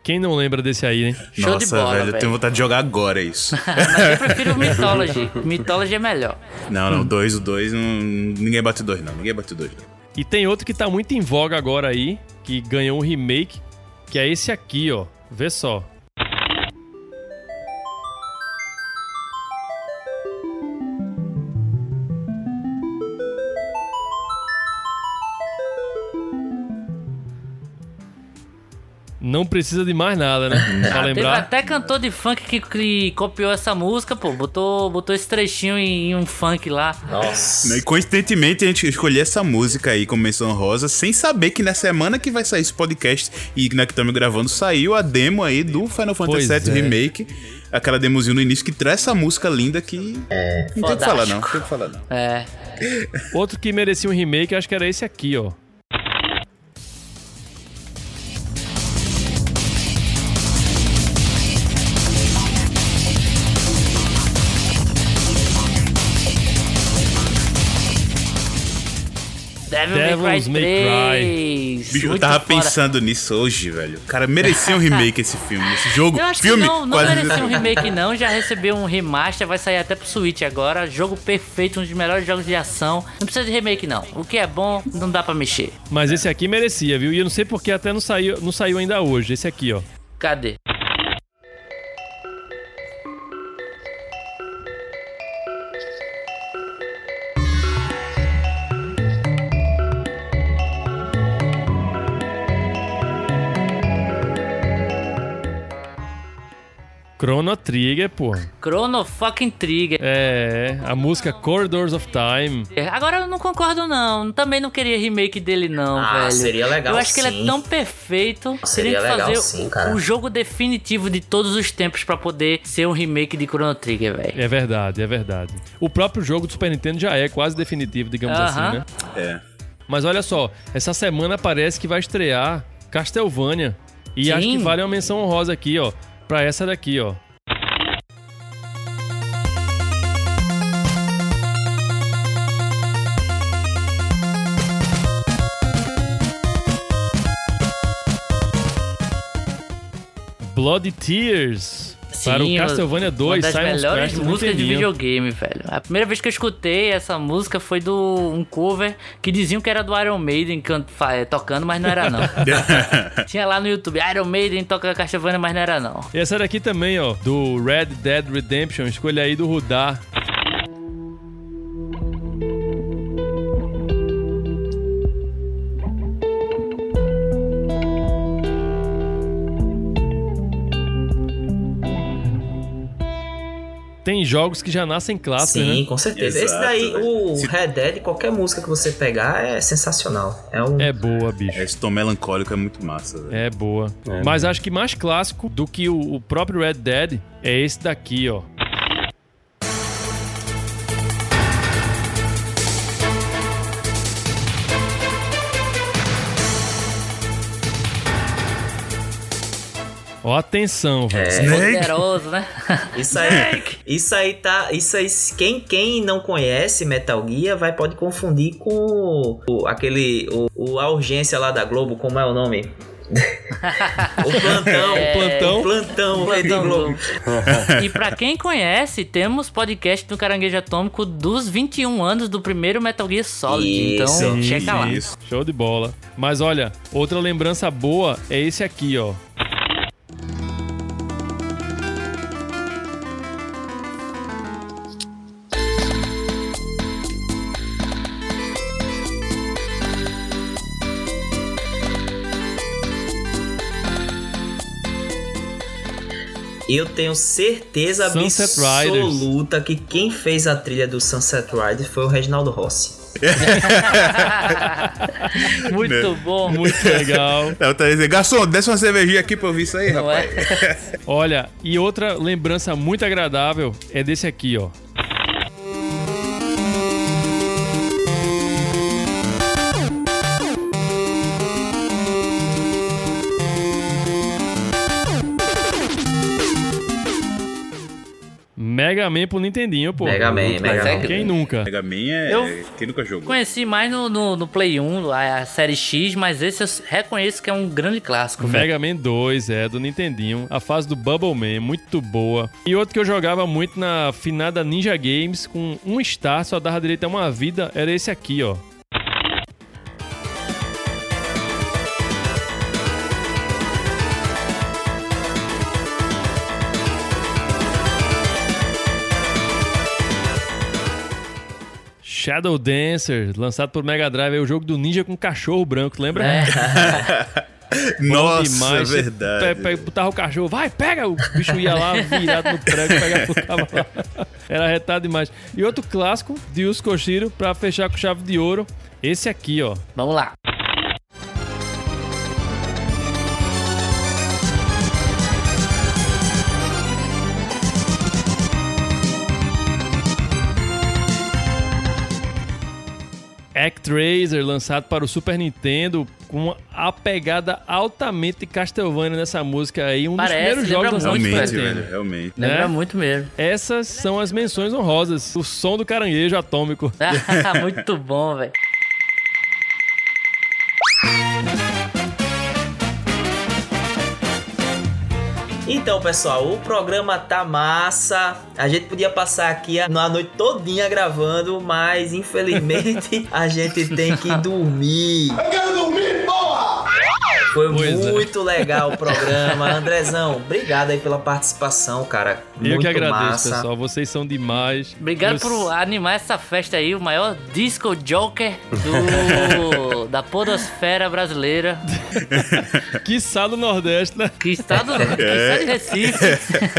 Quem não lembra desse aí, hein? Show Nossa, de bola, velho, eu velho. tenho vontade de jogar agora isso. Mas eu prefiro o Mythology. Mythology é melhor. não, não, dois, o dois, não, ninguém bate dois, não. Ninguém bate dois, não. E tem outro que tá muito em voga agora aí, que ganhou um remake, que é esse aqui, ó. Vê só. Não precisa de mais nada, né? Pra Teve lembrar. até cantor de funk que, que copiou essa música, pô. Botou, botou esse trechinho em, em um funk lá. Nossa. E coincidentemente a gente escolheu essa música aí como menção rosa, sem saber que na semana que vai sair esse podcast e na que estamos gravando, saiu a demo aí do Final Fantasy Pois VII é. Remake. Aquela demozinho no início que traz essa música linda que. É. Não tem o que falar, não. Não tem o que falar, não. É. Outro que merecia um remake, acho que era esse aqui, ó. Devil Devils May May Cry Cry. 3. Bicho, eu tava foda. pensando nisso hoje, velho. Cara, merecia um remake esse filme. Esse jogo, Eu acho filme. que não, não quase- merecia um remake não, já recebeu um remaster, vai sair até pro Switch agora. Jogo perfeito, um dos melhores jogos de ação. Não precisa de remake não. O que é bom, não dá pra mexer. Mas esse aqui merecia, viu? E eu não sei porque até não saiu, não saiu ainda hoje. Esse aqui, ó. Cadê? Chrono Trigger, pô. Chrono fucking Trigger. É, a música Corridors of Time. Agora eu não concordo não. Também não queria remake dele não, Ah, velho. seria legal, Eu acho que ele é sim. tão perfeito. Seria legal, fazer sim, cara. o jogo definitivo de todos os tempos pra poder ser um remake de Chrono Trigger, velho. É verdade, é verdade. O próprio jogo do Super Nintendo já é quase definitivo, digamos Aham. assim, né? É. Mas olha só, essa semana parece que vai estrear Castlevania. E Sim. acho que vale uma menção honrosa aqui, ó. Pra essa daqui, ó. Blood Tears. Para o Castlevania 2, uma das Simon's melhores Quest músicas de videogame, velho. A primeira vez que eu escutei essa música foi do um cover que diziam que era do Iron Maiden eh, tocando, mas não era não. Tinha lá no YouTube, Iron Maiden toca Castlevania, mas não era não. E essa daqui também, ó, do Red Dead Redemption, escolha aí do Rudá. Jogos que já nascem clássicos, Sim, né? com certeza. Esse Exato, daí, velho. o Se- Red Dead, qualquer música que você pegar é sensacional. É um. É boa, bicho. Esse tom melancólico é muito massa, velho. É boa. É, Mas acho que mais clássico do que o, o próprio Red Dead é esse daqui, ó. Ó, atenção, velho. É. Poderoso, né? Isso aí, isso aí tá. Isso aí, quem, quem não conhece Metal Gear vai pode confundir com o, aquele. O, o- a urgência lá da Globo, como é o nome? o plantão. O plantão. O plantão, Rede Plantão Globo. E pra quem conhece, temos podcast do Caranguejo Atômico dos 21 anos do primeiro Metal Gear Solid. Isso, então, checa lá. Isso. Show de bola. Mas olha, outra lembrança boa é esse aqui, ó. Eu tenho certeza Sunset absoluta que quem fez a trilha do Sunset Riders foi o Reginaldo Rossi. Muito bom. Muito legal. Eu tô dizendo, garçom, desce uma cervejinha aqui pra eu ouvir isso aí, Não rapaz. é? Olha, e outra lembrança muito agradável é desse aqui, ó. Mega Man pro Nintendinho, pô. Mega Man, Muito Mega. Man. Quem nunca? Mega Man é. Eu- Quem nunca jogou? Conheci mais no, no, no Play 1, a, a série X, mas esse eu reconheço que é um grande clássico, velho. Mega Man 2, é, do Nintendinho. A fase do Bubble Man, muito boa. E outro que eu jogava muito na finada Ninja Games, com um star, só dava direito a uma vida, era esse aqui, ó. Shadow Dancer, lançado por Mega Drive, é o jogo do ninja com cachorro branco, lembra? É. Nossa, demais. é Você verdade. pe- pe- botava o cachorro, vai, pega! O bicho ia lá, virado no prego, pegava, botava lá. Era arretado demais. E outro clássico de Yuzo Koshiro, pra fechar com chave de ouro, esse aqui, ó. Vamos lá. Actraiser, lançado para o Super Nintendo, com a pegada altamente Castlevania nessa música aí. Um Parece, dos primeiros jogos lançados Super Nintendo. velho, realmente. né? Lembra muito mesmo. Essas são as menções honrosas. O som do caranguejo atômico. muito bom, velho. Então, pessoal, o programa tá massa. A gente podia passar aqui a a noite todinha gravando, mas infelizmente a gente tem que dormir. Eu quero dormir, porra! Foi Pois é. muito legal o programa. Andrezão, obrado aí pela participação, cara. Eu Muito que agradeço, massa. pessoal. Vocês são demais. Obrigado Eu- por animar essa festa aí, o maior disco joker do, da podosfera brasileira, Quiçá do Nordeste, né? que está, do, que está de Recife.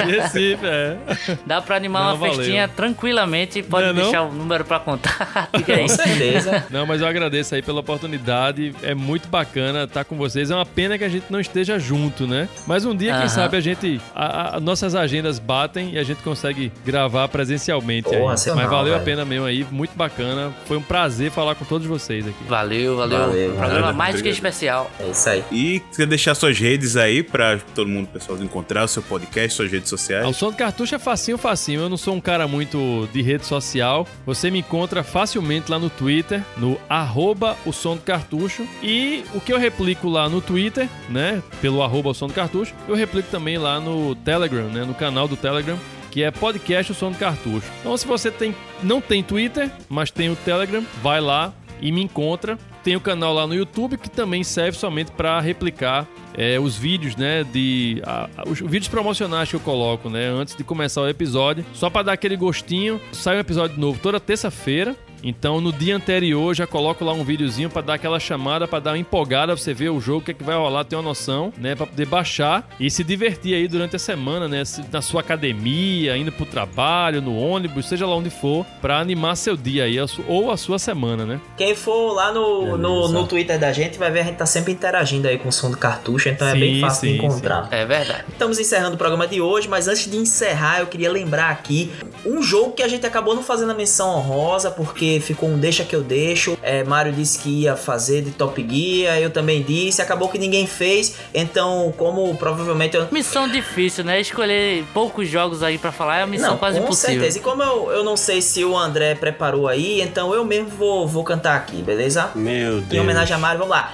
Recife, é. Dá pra animar Não, uma valeu. festinha tranquilamente. Pode Não é não? deixar o número pra contar. Com certeza. Não, mas eu agradeço aí pela oportunidade. É muito bacana estar com vocês. É uma pena que a gente não esteja junto, né? Mas um dia, quem Aham. sabe, a gente. a- a- nossas agendas batem e a gente consegue gravar presencialmente Porra, Mas não, valeu a velho. pena mesmo aí. Muito bacana. Foi um prazer falar com todos vocês aqui. Valeu, valeu. Valeu, Programa valeu. mais do que especial. É isso aí. E quer deixar suas redes aí pra todo mundo, pessoal, encontrar o seu podcast, suas redes Ah, O sociais? som do cartucho é facinho, facinho. Eu não sou um cara muito de rede social. Você me encontra facilmente lá no Twitter, no arroba o som do cartucho. E o que eu replico lá no Twitter, né? Pelo arroba o som do cartucho, eu replico também lá no Telegram, né? No canal do Telegram. Que é podcast O Som do Cartucho. Então, se você tem, não tem Twitter, mas tem o Telegram, vai lá e me encontra. Tem o canal lá no YouTube que também serve somente para replicar é, os vídeos, né, de a- os vídeos promocionais que eu coloco, né, antes de começar o episódio, só para dar aquele gostinho. Sai um episódio novo toda terça-feira. Então, no dia anterior, já coloco lá um videozinho para dar aquela chamada, para dar uma empolgada, pra você ver o jogo, o que, é que vai rolar, ter uma noção, né, para poder baixar e se divertir aí durante a semana, né, na sua academia, indo pro trabalho, no ônibus, seja lá onde for, para animar seu dia aí, ou a sua semana, né? Quem for lá no, no, no Twitter da gente vai ver a gente tá sempre interagindo aí com o som do cartucho, então é Sim, bem fácil de sim, encontrar. É verdade. Estamos encerrando o programa de hoje, mas antes de encerrar, eu queria lembrar aqui um jogo que a gente acabou não fazendo a menção honrosa, porque ficou um deixa que eu deixo. É, Mário disse que ia fazer de Top Gear, eu também disse, acabou que ninguém fez. Então, como provavelmente eu. Missão difícil, né? Escolher poucos jogos aí pra falar é uma missão Não, quase com impossível. certeza. E como eu, eu não sei se o André preparou aí, então eu mesmo vou, vou cantar aqui, beleza? Meu Em Deus. homenagem a Mário, vamos lá.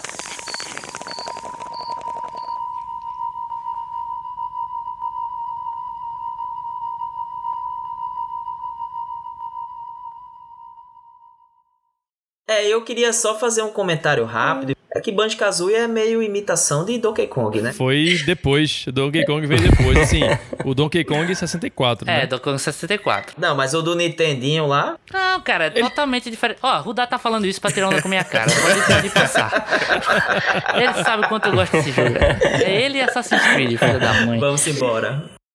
É, eu queria só fazer um comentário rápido. É que Banjo-Kazooie é meio imitação de Donkey Kong, né? Foi depois, o Donkey Kong veio depois, assim, o Donkey Kong 64, É, né? Donkey Kong 64. Não, mas o do Nintendinho lá... Não, cara, é totalmente diferente. Ó, o Rudá tá falando isso pra tirar onda com a minha cara. Pode, pode passar. Ele sabe o quanto eu gosto desse jogo. É ele e Assassin's Creed, filho da mãe. Vamos embora.